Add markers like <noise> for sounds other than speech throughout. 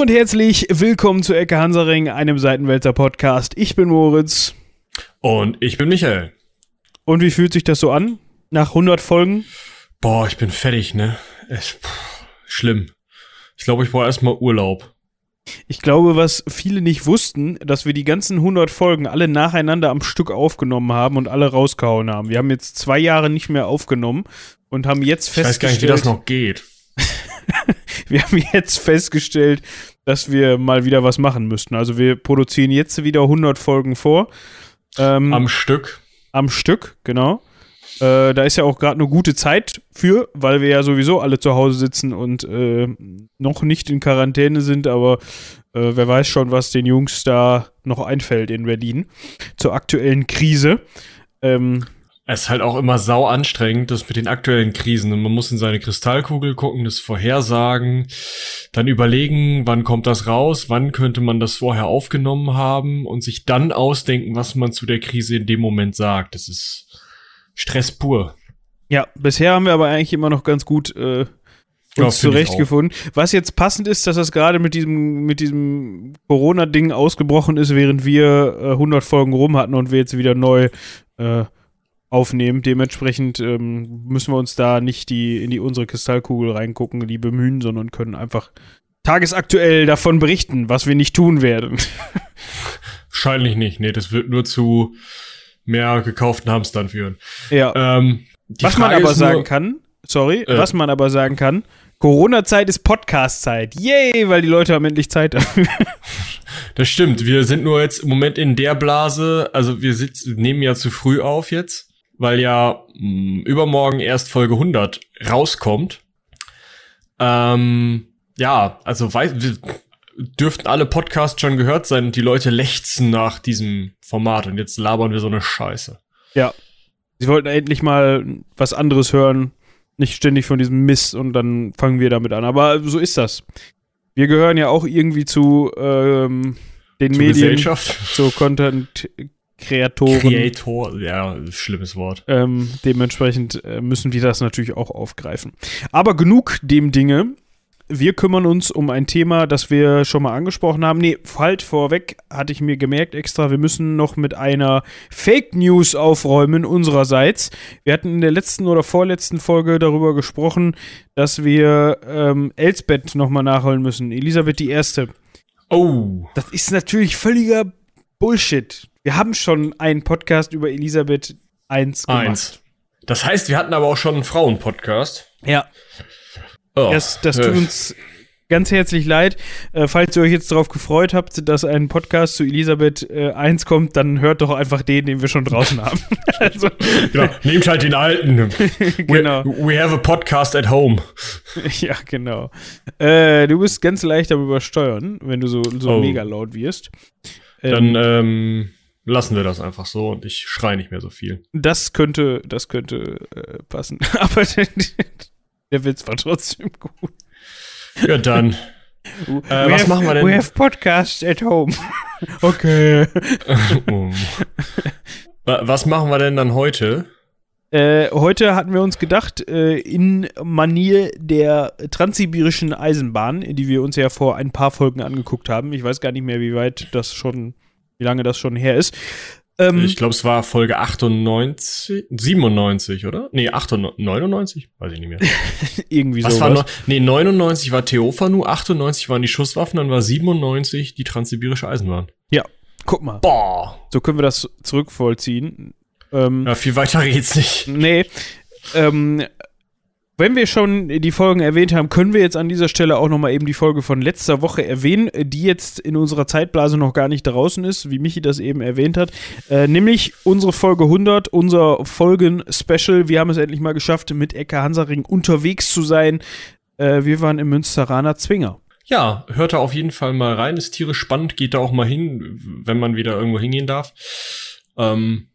Hallo und herzlich willkommen zu Ecke Hansaring, einem Seitenwälzer Podcast. Ich bin Moritz. Und ich bin Michael. Und wie fühlt sich das so an? Nach 100 Folgen? Boah, ich bin fertig, ne? Es, pff, schlimm. Ich glaube, ich brauche erstmal Urlaub. Ich glaube, was viele nicht wussten, dass wir die ganzen 100 Folgen alle nacheinander am Stück aufgenommen haben und alle rausgehauen haben. Wir haben jetzt zwei Jahre nicht mehr aufgenommen und haben jetzt festgestellt. Ich weiß gar nicht, wie das noch geht. <laughs> wir haben jetzt festgestellt, dass wir mal wieder was machen müssten. Also wir produzieren jetzt wieder 100 Folgen vor. Ähm, am Stück. Am Stück, genau. Äh, da ist ja auch gerade eine gute Zeit für, weil wir ja sowieso alle zu Hause sitzen und äh, noch nicht in Quarantäne sind, aber äh, wer weiß schon, was den Jungs da noch einfällt in Berlin zur aktuellen Krise. Ähm, es ist halt auch immer sau anstrengend, das mit den aktuellen Krisen. Und man muss in seine Kristallkugel gucken, das vorhersagen, dann überlegen, wann kommt das raus, wann könnte man das vorher aufgenommen haben und sich dann ausdenken, was man zu der Krise in dem Moment sagt. Das ist Stress pur. Ja, bisher haben wir aber eigentlich immer noch ganz gut äh, uns ja, zurechtgefunden. Was jetzt passend ist, dass das gerade mit diesem, mit diesem Corona-Ding ausgebrochen ist, während wir äh, 100 Folgen rum hatten und wir jetzt wieder neu äh, aufnehmen. Dementsprechend ähm, müssen wir uns da nicht die, in die unsere Kristallkugel reingucken, die bemühen, sondern können einfach tagesaktuell davon berichten, was wir nicht tun werden. <laughs> Wahrscheinlich nicht. Nee, das wird nur zu mehr gekauften Hamstern führen. Ja. Ähm, was Frage man aber sagen nur, kann, sorry, äh, was man aber sagen kann, Corona-Zeit ist Podcast-Zeit. Yay, weil die Leute haben endlich Zeit dafür. <laughs> Das stimmt. Wir sind nur jetzt im Moment in der Blase, also wir sitzen, nehmen ja zu früh auf jetzt weil ja mh, hm, übermorgen erst Folge 100 rauskommt. Ähm, ja, also weiß, dürften alle Podcasts schon gehört sein und die Leute lechzen nach diesem Format und jetzt labern wir so eine Scheiße. Ja. Sie wollten endlich mal was anderes hören, nicht ständig von diesem Mist und dann fangen wir damit an. Aber so ist das. Wir gehören ja auch irgendwie zu ähm, den Zur Medien, zur Content Kreatoren. Creator, ja, schlimmes Wort. Ähm, dementsprechend äh, müssen wir das natürlich auch aufgreifen. Aber genug dem Dinge. Wir kümmern uns um ein Thema, das wir schon mal angesprochen haben. Nee, halt vorweg, hatte ich mir gemerkt extra, wir müssen noch mit einer Fake News aufräumen unsererseits. Wir hatten in der letzten oder vorletzten Folge darüber gesprochen, dass wir ähm, Elsbeth nochmal nachholen müssen. Elisabeth die Erste. Oh. Das ist natürlich völliger Bullshit. Wir haben schon einen Podcast über Elisabeth I gemacht. Eins. Das heißt, wir hatten aber auch schon einen Frauen-Podcast. Ja. Oh. Das, das tut uns ganz herzlich leid. Äh, falls ihr euch jetzt darauf gefreut habt, dass ein Podcast zu Elisabeth äh, 1 kommt, dann hört doch einfach den, den wir schon draußen <laughs> haben. <laughs> also, genau, nehmt halt den alten. <laughs> genau. We, we, have a podcast at home. ja, genau. Äh, du bist ganz leicht am Übersteuern, wenn du so, so oh. mega laut wirst. Ähm, dann, ähm, lassen wir das einfach so und ich schreie nicht mehr so viel. Das könnte, das könnte äh, passen. <laughs> Aber der, der Witz war trotzdem gut. Ja, dann. Uh, <laughs> äh, was have, machen wir denn? We have podcasts at home. <laughs> okay. was machen wir denn dann heute? Äh, heute hatten wir uns gedacht, äh, in Manier der transsibirischen Eisenbahn, die wir uns ja vor ein paar Folgen angeguckt haben. Ich weiß gar nicht mehr, wie weit das schon wie lange das schon her ist. Ähm, ich glaube, es war Folge 98, 97, oder? Nee, 98, 99? Weiß ich nicht mehr. <laughs> Irgendwie so. War no, nee, 99 war Theophanu, 98 waren die Schusswaffen, dann war 97 die transsibirische Eisenbahn. Ja, guck mal. Boah. So können wir das zurückvollziehen. Ähm, ja, viel weiter geht's nicht. Nee. Ähm, wenn wir schon die Folgen erwähnt haben, können wir jetzt an dieser Stelle auch nochmal eben die Folge von letzter Woche erwähnen, die jetzt in unserer Zeitblase noch gar nicht draußen ist, wie Michi das eben erwähnt hat. Äh, nämlich unsere Folge 100, unser Folgen-Special. Wir haben es endlich mal geschafft, mit Ecke Hansaring unterwegs zu sein. Äh, wir waren im Münsteraner Zwinger. Ja, hört da auf jeden Fall mal rein. Ist tierisch spannend. Geht da auch mal hin, wenn man wieder irgendwo hingehen darf. Ähm,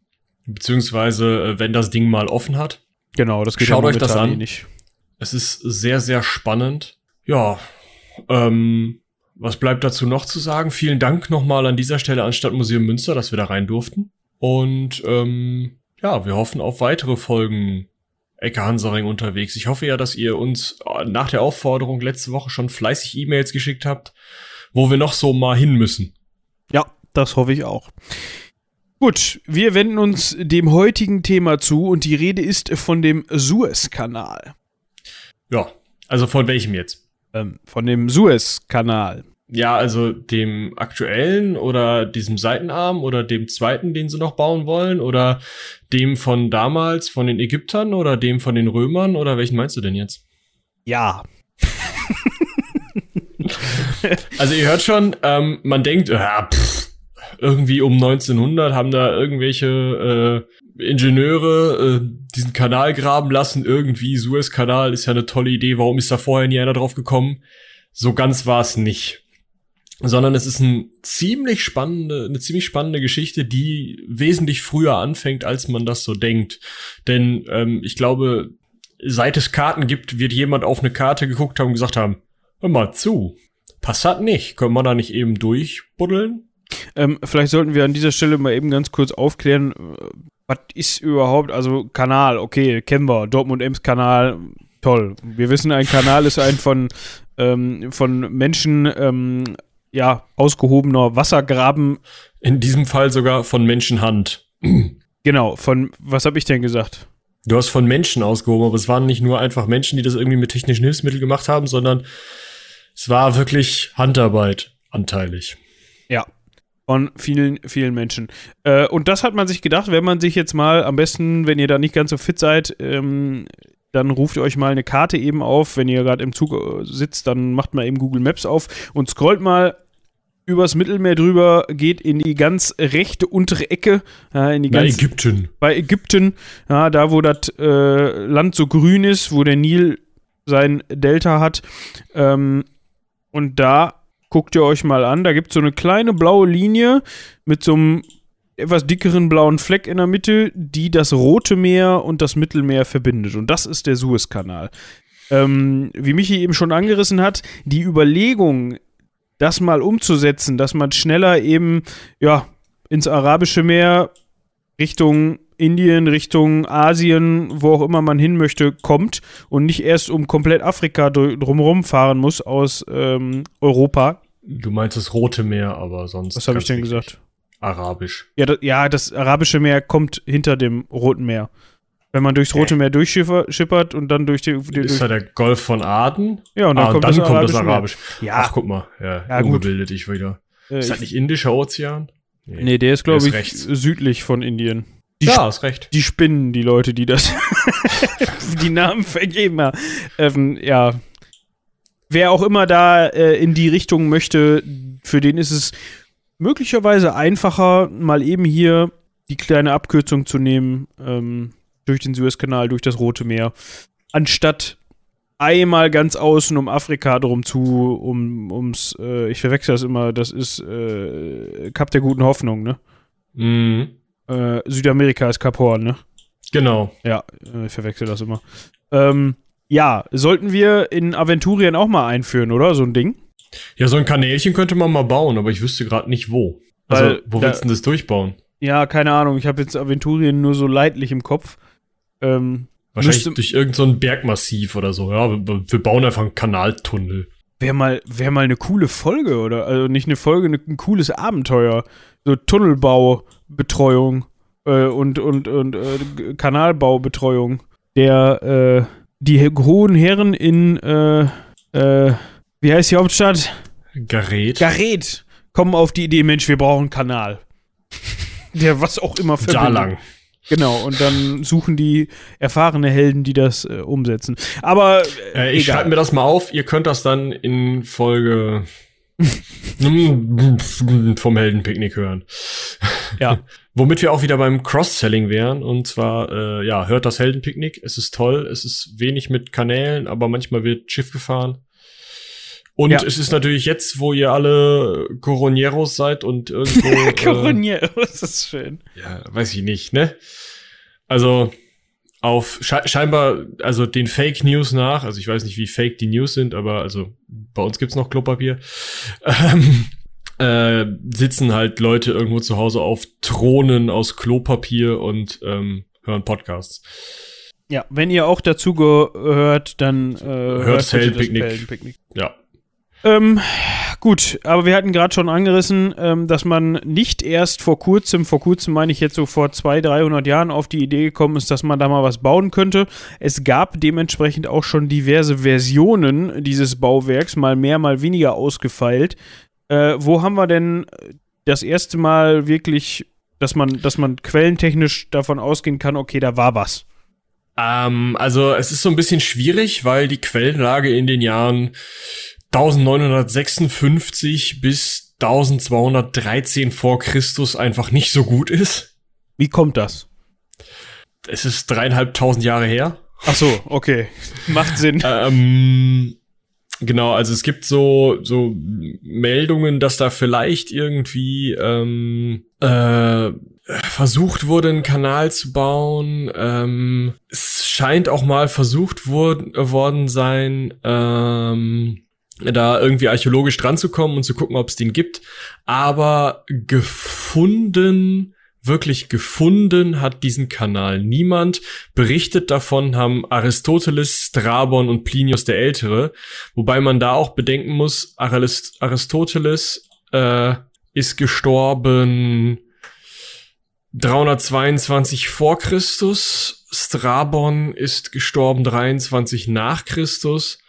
beziehungsweise, äh, wenn das Ding mal offen hat. Genau, das geht Schaut euch das an. Eh nicht. Es ist sehr, sehr spannend. Ja, ähm, was bleibt dazu noch zu sagen? Vielen Dank nochmal an dieser Stelle an Stadtmuseum Münster, dass wir da rein durften. Und ähm, ja, wir hoffen auf weitere Folgen Ecke Hansaring unterwegs. Ich hoffe ja, dass ihr uns äh, nach der Aufforderung letzte Woche schon fleißig E-Mails geschickt habt wo wir noch so mal hin müssen. Ja, das hoffe ich auch. Gut, wir wenden uns dem heutigen Thema zu und die Rede ist von dem Suezkanal. Ja, also von welchem jetzt? Ähm, von dem Suezkanal. Ja, also dem aktuellen oder diesem Seitenarm oder dem zweiten, den sie noch bauen wollen oder dem von damals von den Ägyptern oder dem von den Römern oder welchen meinst du denn jetzt? Ja. <laughs> also ihr hört schon, ähm, man denkt, ja, pff, irgendwie um 1900 haben da irgendwelche äh, Ingenieure äh, diesen Kanal graben lassen, irgendwie Suezkanal ist ja eine tolle Idee, warum ist da vorher nie einer drauf gekommen? So ganz war es nicht sondern es ist ein ziemlich spannende, eine ziemlich spannende Geschichte, die wesentlich früher anfängt, als man das so denkt. Denn ähm, ich glaube, seit es Karten gibt, wird jemand auf eine Karte geguckt haben und gesagt haben, hör mal zu, Passat nicht, können wir da nicht eben durchbuddeln? Ähm, vielleicht sollten wir an dieser Stelle mal eben ganz kurz aufklären, was ist überhaupt, also Kanal, okay, kennen wir, Dortmund-Ems-Kanal, toll. Wir wissen, ein Kanal ist ein von, ähm, von Menschen ähm, ja, ausgehobener Wassergraben. In diesem Fall sogar von Menschenhand. Genau, von, was habe ich denn gesagt? Du hast von Menschen ausgehoben, aber es waren nicht nur einfach Menschen, die das irgendwie mit technischen Hilfsmitteln gemacht haben, sondern es war wirklich Handarbeit anteilig. Von vielen, vielen Menschen. Äh, und das hat man sich gedacht, wenn man sich jetzt mal am besten, wenn ihr da nicht ganz so fit seid, ähm, dann ruft ihr euch mal eine Karte eben auf. Wenn ihr gerade im Zug äh, sitzt, dann macht mal eben Google Maps auf und scrollt mal übers Mittelmeer drüber, geht in die ganz rechte untere Ecke. Ja, in die bei ganz, Ägypten. Bei Ägypten, ja, da wo das äh, Land so grün ist, wo der Nil sein Delta hat. Ähm, und da guckt ihr euch mal an, da gibt es so eine kleine blaue Linie mit so einem etwas dickeren blauen Fleck in der Mitte, die das Rote Meer und das Mittelmeer verbindet. Und das ist der Suezkanal. Ähm, wie Michi eben schon angerissen hat, die Überlegung, das mal umzusetzen, dass man schneller eben, ja, ins Arabische Meer Richtung Indien, Richtung Asien, wo auch immer man hin möchte, kommt und nicht erst um komplett Afrika drumherum fahren muss aus ähm, Europa. Du meinst das Rote Meer, aber sonst. Was habe ich denn gesagt? Arabisch. Ja das, ja, das Arabische Meer kommt hinter dem Roten Meer. Wenn man durchs Rote Meer durchschippert und dann durch die. Durch ist ja der Golf von Aden? Ja, und dann, ah, kommt, und dann das kommt, das Arabisch. Ja. Ach, guck mal. Ja, ja ungebildet ich wieder. Äh, ist das nicht Indischer Ozean? Nee, nee der ist, glaube ich, rechts. südlich von Indien. Die ja, ist recht. Die spinnen, die Leute, die das <laughs> <laughs> die Namen vergeben haben. Ähm, ja. Wer auch immer da äh, in die Richtung möchte, für den ist es möglicherweise einfacher, mal eben hier die kleine Abkürzung zu nehmen. Ähm, durch den Suezkanal, durch das Rote Meer, anstatt einmal ganz außen um Afrika drum zu, um, ums, äh, ich verwechsel das immer, das ist äh, Kap der guten Hoffnung, ne? Mhm. Äh, Südamerika ist Kap Horn, ne? Genau. Ja, äh, ich verwechsel das immer. Ähm, ja, sollten wir in Aventurien auch mal einführen, oder? So ein Ding? Ja, so ein Kanälchen könnte man mal bauen, aber ich wüsste gerade nicht wo. Also, Weil, wo willst du denn das durchbauen? Ja, keine Ahnung. Ich habe jetzt Aventurien nur so leidlich im Kopf. Ähm, Wahrscheinlich durch irgendein so Bergmassiv oder so. Ja, wir, wir bauen einfach einen Kanaltunnel. Wäre mal, wär mal eine coole Folge, oder? Also nicht eine Folge, eine, ein cooles Abenteuer. So Tunnelbaubetreuung äh, und, und, und äh, Kanalbaubetreuung. Der, äh, die hohen Herren in, äh, äh, wie heißt die Hauptstadt? Gareth. Gareth kommen auf die Idee, Mensch, wir brauchen einen Kanal. <laughs> Der was auch immer verbindet. Saarlang. Genau, und dann suchen die erfahrene Helden, die das äh, umsetzen. Aber äh, äh ich schreibe mir das mal auf. Ihr könnt das dann in Folge <laughs> vom Heldenpicknick hören. Ja. <laughs> Womit wir auch wieder beim Cross-Selling wären. Und zwar, äh, ja, hört das Heldenpicknick. Es ist toll. Es ist wenig mit Kanälen, aber manchmal wird Schiff gefahren. Und ja. es ist natürlich jetzt, wo ihr alle Coronieros seid und irgendwo. <laughs> Coronieros äh, ist schön. Ja, weiß ich nicht, ne? Also auf sche scheinbar, also den Fake News nach, also ich weiß nicht, wie fake die News sind, aber also bei uns gibt's noch Klopapier. <laughs> Ähm, äh, sitzen halt Leute irgendwo zu Hause auf Thronen aus Klopapier und ähm, hören Podcasts. Ja, wenn ihr auch dazu gehört, dann äh, hört, hört Heldenpicknick. Ja, Ähm, gut, aber wir hatten gerade schon angerissen, ähm, dass man nicht erst vor kurzem, vor kurzem meine ich jetzt so vor 200, 300 Jahren auf die Idee gekommen ist, dass man da mal was bauen könnte. Es gab dementsprechend auch schon diverse Versionen dieses Bauwerks, mal mehr, mal weniger ausgefeilt. Äh, wo haben wir denn das erste Mal wirklich, dass man, dass man quellentechnisch davon ausgehen kann, okay, da war was? Ähm, also es ist so ein bisschen schwierig, weil die Quellenlage in den Jahren 1956 bis 1213 vor Christus einfach nicht so gut ist. Wie kommt das? Es ist dreieinhalbtausend Jahre her. Ach so, okay. <laughs> Macht Sinn. ähm, genau, also es gibt so, so Meldungen, dass da vielleicht irgendwie ähm, äh, versucht wurde, einen Kanal zu bauen. Ähm, es scheint auch mal versucht wor worden sein, ähm, da irgendwie archäologisch dran zu kommen und zu gucken, ob es den gibt. Aber gefunden, wirklich gefunden hat diesen Kanal niemand. Berichtet davon haben Aristoteles, Strabon und Plinius der Ältere. Wobei man da auch bedenken muss, Arist Aristoteles äh, ist gestorben 322 vor Christus. Strabon ist gestorben 23 nach Christus.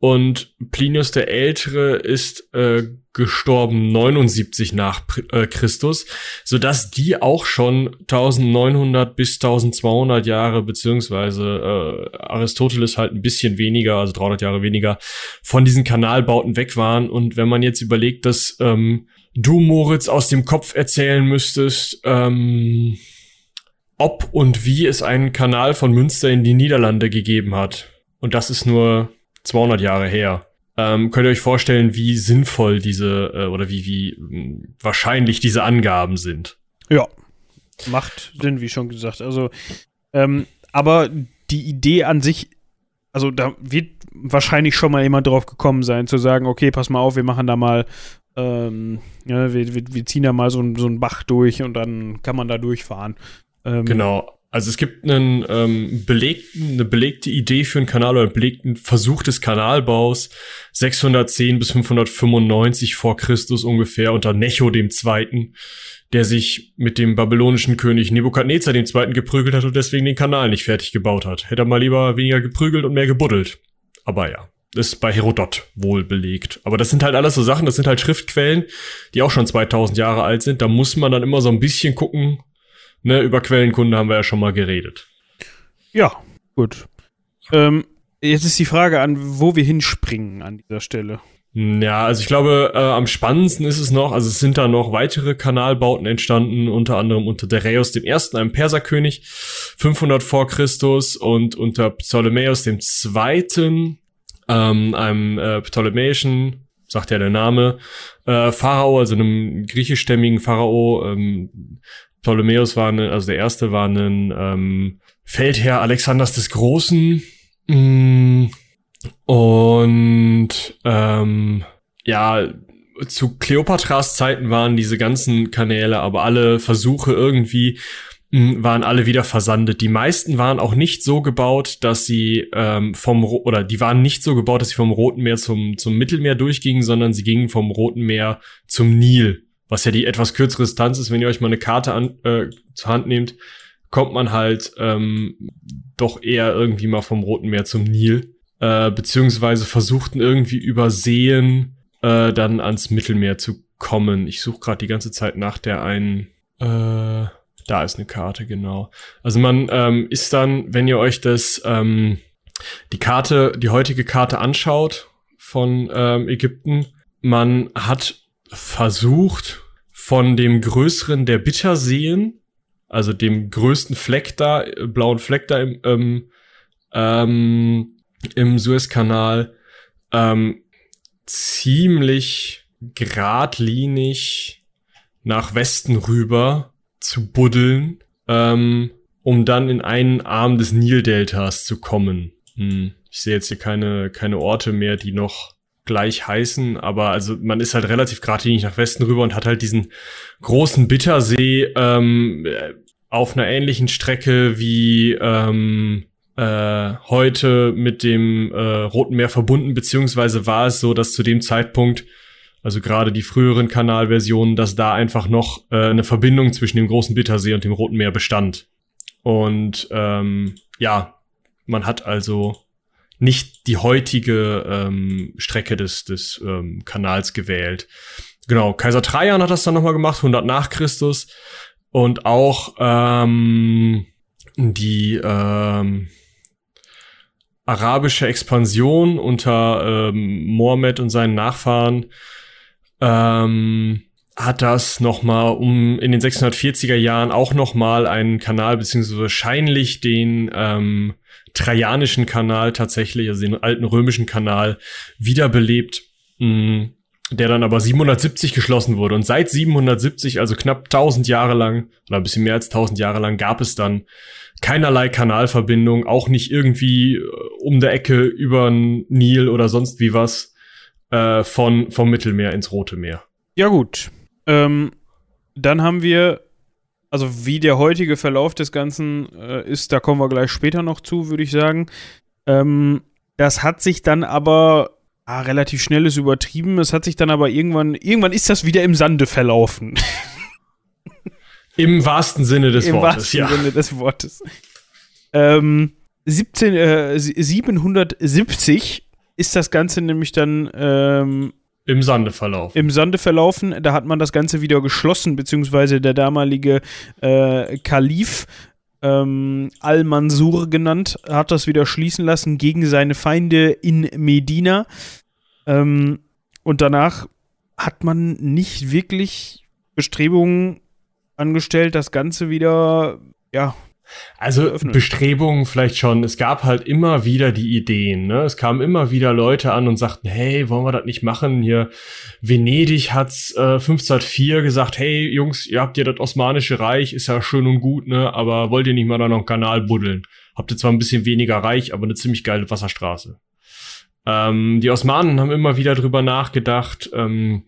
Und Plinius der Ältere ist äh, gestorben 79 nach äh, Christus, so dass die auch schon 1900 bis 1200 Jahre beziehungsweise äh, Aristoteles halt ein bisschen weniger, also 300 Jahre weniger von diesen Kanalbauten weg waren. Und wenn man jetzt überlegt, dass ähm, du Moritz aus dem Kopf erzählen müsstest, ähm, ob und wie es einen Kanal von Münster in die Niederlande gegeben hat. Und das ist nur 200 Jahre her. Ähm, könnt ihr euch vorstellen, wie sinnvoll diese äh, oder wie, wie mh, hm, wahrscheinlich diese Angaben sind? Ja, macht Sinn, wie schon gesagt. Also, ähm, aber die Idee an sich, also da wird wahrscheinlich schon mal jemand drauf gekommen sein, zu sagen, okay, pass mal auf, wir machen da mal, ähm, ja, wir, wir, wir, ziehen da mal so, so einen Bach durch und dann kann man da durchfahren. Ähm, genau, also es gibt einen ähm, belegten, eine belegte Idee für einen Kanal oder einen belegten Versuch des Kanalbaus 610 bis 595 vor Christus ungefähr unter Necho dem Zweiten, der sich mit dem babylonischen König Nebukadnezar dem Zweiten geprügelt hat und deswegen den Kanal nicht fertig gebaut hat. Hätte er mal lieber weniger geprügelt und mehr gebuddelt. Aber ja, ist bei Herodot wohl belegt. Aber das sind halt alles so Sachen, das sind halt Schriftquellen, die auch schon 2000 Jahre alt sind. Da muss man dann immer so ein bisschen gucken, ne, über Quellenkunde haben wir ja schon mal geredet. Ja, gut. Ähm, jetzt ist die Frage an, wo wir hinspringen an dieser Stelle. Ja, also ich glaube, äh, am spannendsten ist es noch, also es sind da noch weitere Kanalbauten entstanden, unter anderem unter Dareios dem Ersten, einem Perserkönig, 500 vor Christus und unter Ptolemäus dem Zweiten, ähm, einem äh, ptolemäischen, sagt ja der Name, äh, Pharao, also einem griechischstämmigen Pharao, ähm, Ptolemäus war, eine, also der erste war ein ähm, Feldherr Alexanders des Großen. Mm, und ähm, ja, zu Kleopatras Zeiten waren diese ganzen Kanäle, aber alle Versuche irgendwie mm, waren alle wieder versandet. Die meisten waren auch nicht so gebaut, dass sie ähm, vom oder die waren nicht so gebaut, dass sie vom Roten Meer zum zum Mittelmeer durchgingen, sondern sie gingen vom Roten Meer zum Nil was ja die etwas kürzere Distanz ist, wenn ihr euch mal eine Karte an, äh, zur Hand nehmt, kommt man halt ähm, doch eher irgendwie mal vom Roten Meer zum Nil, äh, beziehungsweise versuchten irgendwie übersehen, äh, dann ans Mittelmeer zu kommen. Ich suche gerade die ganze Zeit nach der einen. Äh, da ist eine Karte, genau. Also man ähm, ist dann, wenn ihr euch das ähm, die Karte, die heutige Karte anschaut von ähm, Ägypten, man hat versucht, von dem größeren der Bitterseen, also dem größten Fleck da, äh, blauen Fleck da im, ähm, ähm, im Suezkanal, ähm, ziemlich geradlinig nach Westen rüber zu buddeln, ähm, um dann in einen Arm des Nildeltas zu kommen. Hm. Ich sehe jetzt hier keine, keine Orte mehr, die noch gleich heißen, aber also man ist halt relativ geradlinig nach Westen rüber und hat halt diesen großen Bittersee ähm, auf einer ähnlichen Strecke wie ähm, äh, heute mit dem äh, Roten Meer verbunden, beziehungsweise war es so, dass zu dem Zeitpunkt, also gerade die früheren Kanalversionen, dass da einfach noch äh, eine Verbindung zwischen dem großen Bittersee und dem Roten Meer bestand. Und ähm, ja, man hat also nicht die heutige ähm, Strecke des, des ähm, Kanals gewählt. Genau, Kaiser Trajan hat das dann nochmal gemacht, 100 nach Christus. Und auch ähm, die ähm, arabische Expansion unter ähm, Mohammed und seinen Nachfahren ähm, hat das nochmal um in den 640er Jahren auch nochmal einen Kanal, beziehungsweise wahrscheinlich den ähm, Trajanischen Kanal tatsächlich, also den alten römischen Kanal, wiederbelebt, mh, der dann aber 770 geschlossen wurde. Und seit 770, also knapp 1000 Jahre lang, oder ein bisschen mehr als 1000 Jahre lang, gab es dann keinerlei Kanalverbindung, auch nicht irgendwie äh, um der Ecke über Nil oder sonst wie was äh, von vom Mittelmeer ins Rote Meer. Ja gut, ähm, dann haben wir, also wie der heutige Verlauf des Ganzen äh, ist, da kommen wir gleich später noch zu, würde ich sagen. Ähm, das hat sich dann aber ah, relativ schnell ist übertrieben. Es hat sich dann aber irgendwann, irgendwann ist das wieder im Sande verlaufen. <laughs> Im wahrsten Sinne des Im Wortes. Im wahrsten ja. Sinne des Wortes. Ähm, 17, äh, 770 ist das Ganze nämlich dann ähm, im Sande verlaufen. Im Sande verlaufen. Da hat man das Ganze wieder geschlossen, beziehungsweise der damalige äh, Kalif ähm, Al-Mansur genannt, hat das wieder schließen lassen gegen seine Feinde in Medina. Ähm, und danach hat man nicht wirklich Bestrebungen angestellt, das Ganze wieder, ja. Also Bestrebungen vielleicht schon. Es gab halt immer wieder die Ideen. Ne? Es kamen immer wieder Leute an und sagten, hey, wollen wir das nicht machen? Hier Venedig hat's äh, 1504 gesagt, hey Jungs, ihr habt ja das Osmanische Reich, ist ja schön und gut, ne? Aber wollt ihr nicht mal da noch einen Kanal buddeln? Habt ihr zwar ein bisschen weniger Reich, aber eine ziemlich geile Wasserstraße. Ähm, die Osmanen haben immer wieder drüber nachgedacht. Ähm,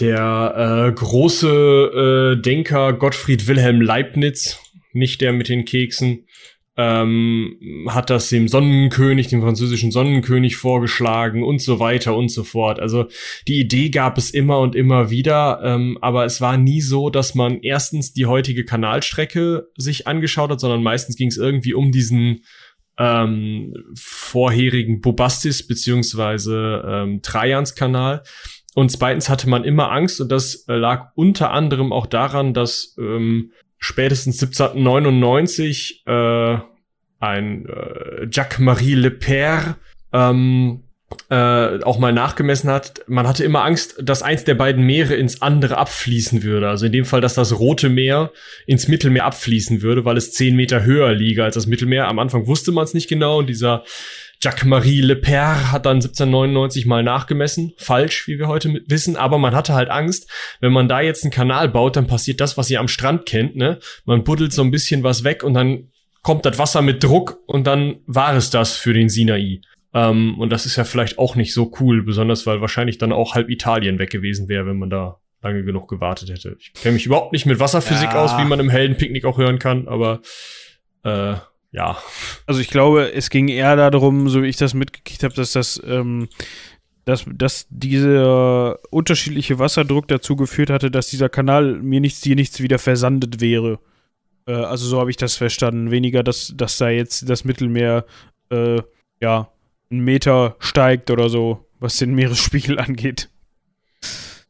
der äh, große äh, Denker Gottfried Wilhelm Leibniz, nicht der mit den Keksen, ähm, hat das dem Sonnenkönig, dem französischen Sonnenkönig vorgeschlagen und so weiter und so fort. Also die Idee gab es immer und immer wieder, ähm, aber es war nie so, dass man erstens die heutige Kanalstrecke sich angeschaut hat, sondern meistens ging es irgendwie um diesen ähm, vorherigen Bobastis beziehungsweise ähm, Trajans-Kanal. Und zweitens hatte man immer Angst und das äh, lag unter anderem auch daran, dass ähm, spätestens 1799 äh, ein äh, Jacques-Marie Le Père ähm, äh, auch mal nachgemessen hat, man hatte immer Angst, dass eins der beiden Meere ins andere abfließen würde. Also in dem Fall, dass das Rote Meer ins Mittelmeer abfließen würde, weil es zehn Meter höher liege als das Mittelmeer. Am Anfang wusste man es nicht genau und dieser Jacques-Marie Le Père hat dann 1799 mal nachgemessen. Falsch, wie wir heute wissen. Aber man hatte halt Angst, wenn man da jetzt einen Kanal baut, dann passiert das, was ihr am Strand kennt, ne? Man buddelt so ein bisschen was weg und dann kommt das Wasser mit Druck und dann war es das für den Sinai. Ähm, und das ist ja vielleicht auch nicht so cool, besonders weil wahrscheinlich dann auch halb Italien weg gewesen wäre, wenn man da lange genug gewartet hätte. Ich kenne mich überhaupt nicht mit Wasserphysik ja. aus, wie man im Heldenpicknick auch hören kann, aber äh, ja. Also ich glaube, es ging eher darum, so wie ich das mitgekriegt habe, dass das, ähm, dass, dass dieser unterschiedliche Wasserdruck dazu geführt hatte, dass dieser Kanal mir nichts, dir nichts wieder versandet wäre. Äh, also so habe ich das verstanden. Weniger, dass, dass da jetzt das Mittelmeer, äh, ja, einen Meter steigt oder so, was den Meeresspiegel <laughs> angeht.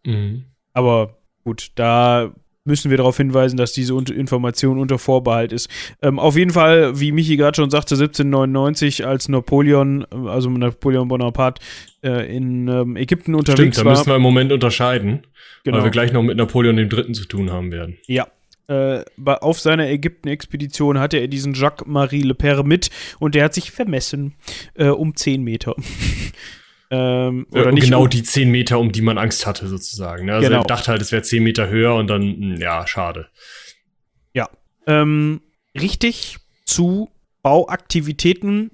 Mhm. Aber gut, da müssen wir darauf hinweisen, dass diese Information unter Vorbehalt ist. Ähm, auf jeden Fall, wie Michi gerade schon sagte, 1799, als Napoleon, also Napoleon Bonaparte, äh, in ähm, Ägypten unterwegs Stimmt, da müssen wir im Moment unterscheiden, genau. weil wir gleich noch mit Napoleon III. zu tun haben werden. Ja, äh, auf seiner Ägypten-Expedition hatte er diesen Jacques-Marie Le Père mit und der hat sich vermessen äh, um 10 Meter. Ähm, oder nicht genau um, die 10 Meter, um die man Angst hatte, sozusagen. Ne? Also genau. er dachte halt, es wäre 10 Meter höher und dann, hm, ja, schade. Ja. Ähm, richtig zu Bauaktivitäten,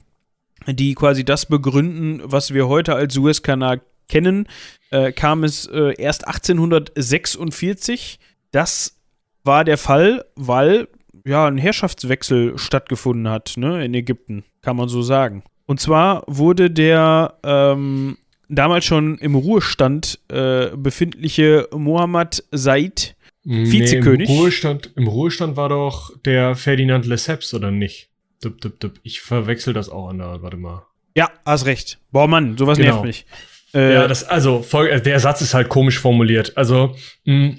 die quasi das begründen, was wir heute als Suezkanal kennen, äh, kam es äh, erst 1846. Das war der Fall, weil ja, ein Herrschaftswechsel stattgefunden hat, ne, in Ägypten, kann man so sagen. Und zwar wurde der ähm, damals schon im Ruhestand äh, befindliche Mohammed Said Vizekönig. Nee, im, Ruhestand, Im Ruhestand war doch der Ferdinand Lesseps, oder nicht? Dup, dup, dup. Ich verwechsel das auch an der, warte mal. Ja, hast recht. Boah, Mann, sowas genau. nervt mich. Äh, ja, das, also, der Satz ist halt komisch formuliert. Also, mh, hm,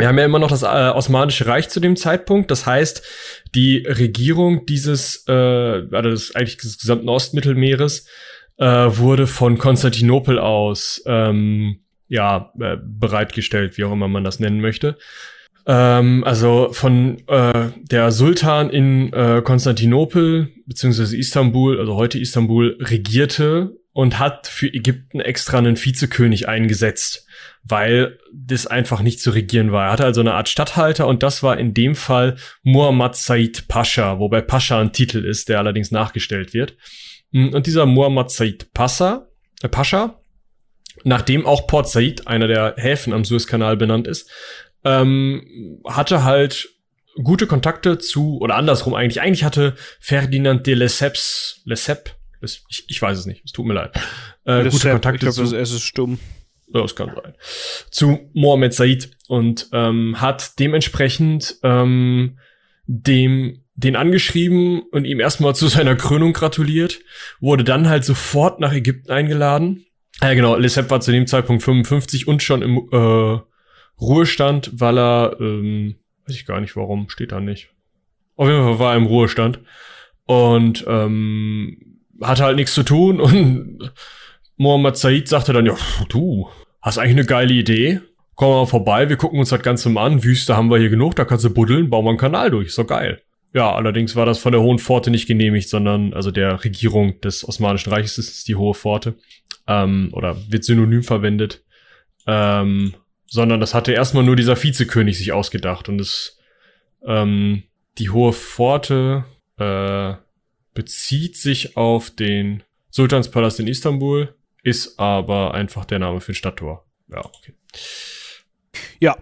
wir haben ja immer noch das äh, Osmanische Reich zu dem Zeitpunkt. Das heißt, die Regierung dieses, äh, also des, eigentlich des gesamten Ostmittelmeeres, äh, wurde von Konstantinopel aus ähm, ja äh, bereitgestellt, wie auch immer man das nennen möchte. Ähm, also von äh, der Sultan in äh, Konstantinopel beziehungsweise Istanbul, also heute Istanbul, regierte und hat für Ägypten extra einen Vizekönig eingesetzt, weil das einfach nicht zu regieren war. Er hatte also eine Art Statthalter und das war in dem Fall Muhammad Said Pascha, wobei Pascha ein Titel ist, der allerdings nachgestellt wird. Hm, und dieser Muhammad Said Pascha, äh Pascha, nachdem auch Port Said, einer der Häfen am Suezkanal benannt ist, ähm, hatte halt gute Kontakte zu, oder andersrum eigentlich, eigentlich hatte Ferdinand de Lesseps, Lesseps, ich, ich weiß es nicht, es tut mir leid. <laughs> Äh, gute Sepp, Kontakte ich glaube, das ist stumm. Ja, das kann sein. Zu Mohammed Said und ähm, hat dementsprechend ähm, dem den angeschrieben und ihm erstmal zu seiner Krönung gratuliert, wurde dann halt sofort nach Ägypten eingeladen. Ja, genau, Lesep war zu dem Zeitpunkt 55 und schon im äh, Ruhestand, weil er, ähm, weiß ich gar nicht warum, steht da nicht. Auf jeden Fall war er im Ruhestand und ähm, hatte halt nichts zu tun und Mohammed Said sagte dann, ja, du, hast eigentlich eine geile Idee, komm mal vorbei, wir gucken uns das Ganze mal an, Wüste haben wir hier genug, da kannst du buddeln, bauen wir einen Kanal durch, ist doch geil. Ja, allerdings war das von der Hohen Pforte nicht genehmigt, sondern also der Regierung des Osmanischen Reiches ist die Hohe Pforte ähm, oder wird synonym verwendet, ähm, sondern das hatte erstmal nur dieser Vizekönig sich ausgedacht und es ähm, die Hohe Pforte äh, bezieht sich auf den Sultanspalast in Istanbul, ist aber einfach der Name für ein Stadttor. Ja, okay. Ja,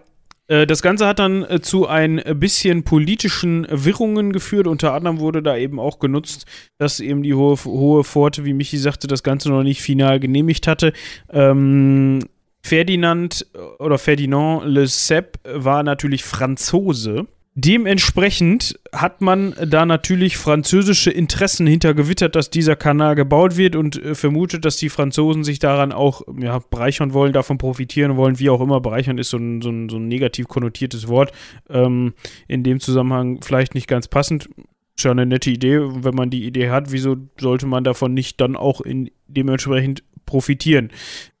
äh, das Ganze hat dann äh, zu ein bisschen politischen Wirrungen geführt. Unter anderem wurde da eben auch genutzt, dass eben die Hohe, Hohe Pforte, wie Michi sagte, das Ganze noch nicht final genehmigt hatte. Ähm, Ferdinand äh, oder Ferdinand Le Sepp war natürlich Franzose. Dementsprechend hat man da natürlich französische Interessen hintergewittert, dass dieser Kanal gebaut wird und äh, vermutet, dass die Franzosen sich daran auch ja, bereichern wollen, davon profitieren wollen, wie auch immer. Bereichern ist so ein, so ein, so ein negativ konnotiertes Wort. Ähm, in dem Zusammenhang vielleicht nicht ganz passend. Ist ja eine nette Idee. Wenn man die Idee hat, wieso sollte man davon nicht dann auch in dementsprechend profitieren?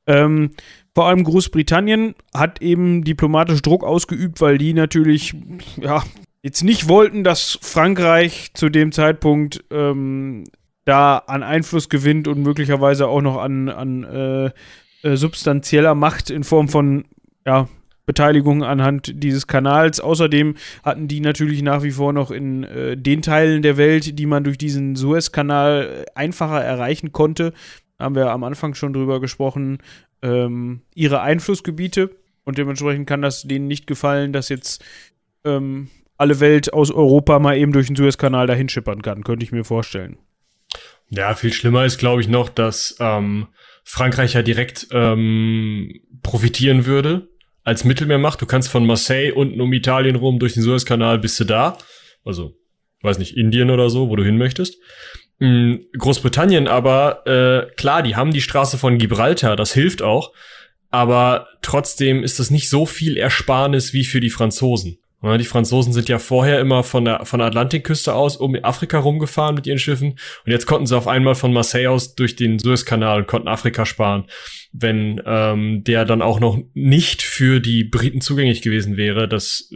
Ähm, vor allem Großbritannien hat eben diplomatisch Druck ausgeübt, weil die natürlich ja, jetzt nicht wollten, dass Frankreich zu dem Zeitpunkt ähm, da an Einfluss gewinnt und möglicherweise auch noch an, an äh, äh, substanzieller Macht in Form von ja, Beteiligung anhand dieses Kanals. Außerdem hatten die natürlich nach wie vor noch in äh, den Teilen der Welt, die man durch diesen Suezkanal einfacher erreichen konnte, haben wir am Anfang schon drüber gesprochen, ähm, ihre Einflussgebiete und dementsprechend kann das denen nicht gefallen, dass jetzt ähm, alle Welt aus Europa mal eben durch den Suezkanal dahin schippern kann, könnte ich mir vorstellen. Ja, viel schlimmer ist, glaube ich, noch, dass ähm, Frankreich ja direkt ähm, profitieren würde als Mittelmeermacht. Du kannst von Marseille unten um Italien rum durch den Suezkanal bist du da. Also, weiß nicht, Indien oder so, wo du hin möchtest. Hm, Großbritannien aber, äh, klar, die haben die Straße von Gibraltar, das hilft auch, aber trotzdem ist das nicht so viel Ersparnis wie für die Franzosen. Die Franzosen sind ja vorher immer von der, von der Atlantikküste aus um Afrika rumgefahren mit ihren Schiffen und jetzt konnten sie auf einmal von Marseille aus durch den Suezkanal und konnten Afrika sparen. Wenn ähm, der dann auch noch nicht für die Briten zugänglich gewesen wäre, das äh,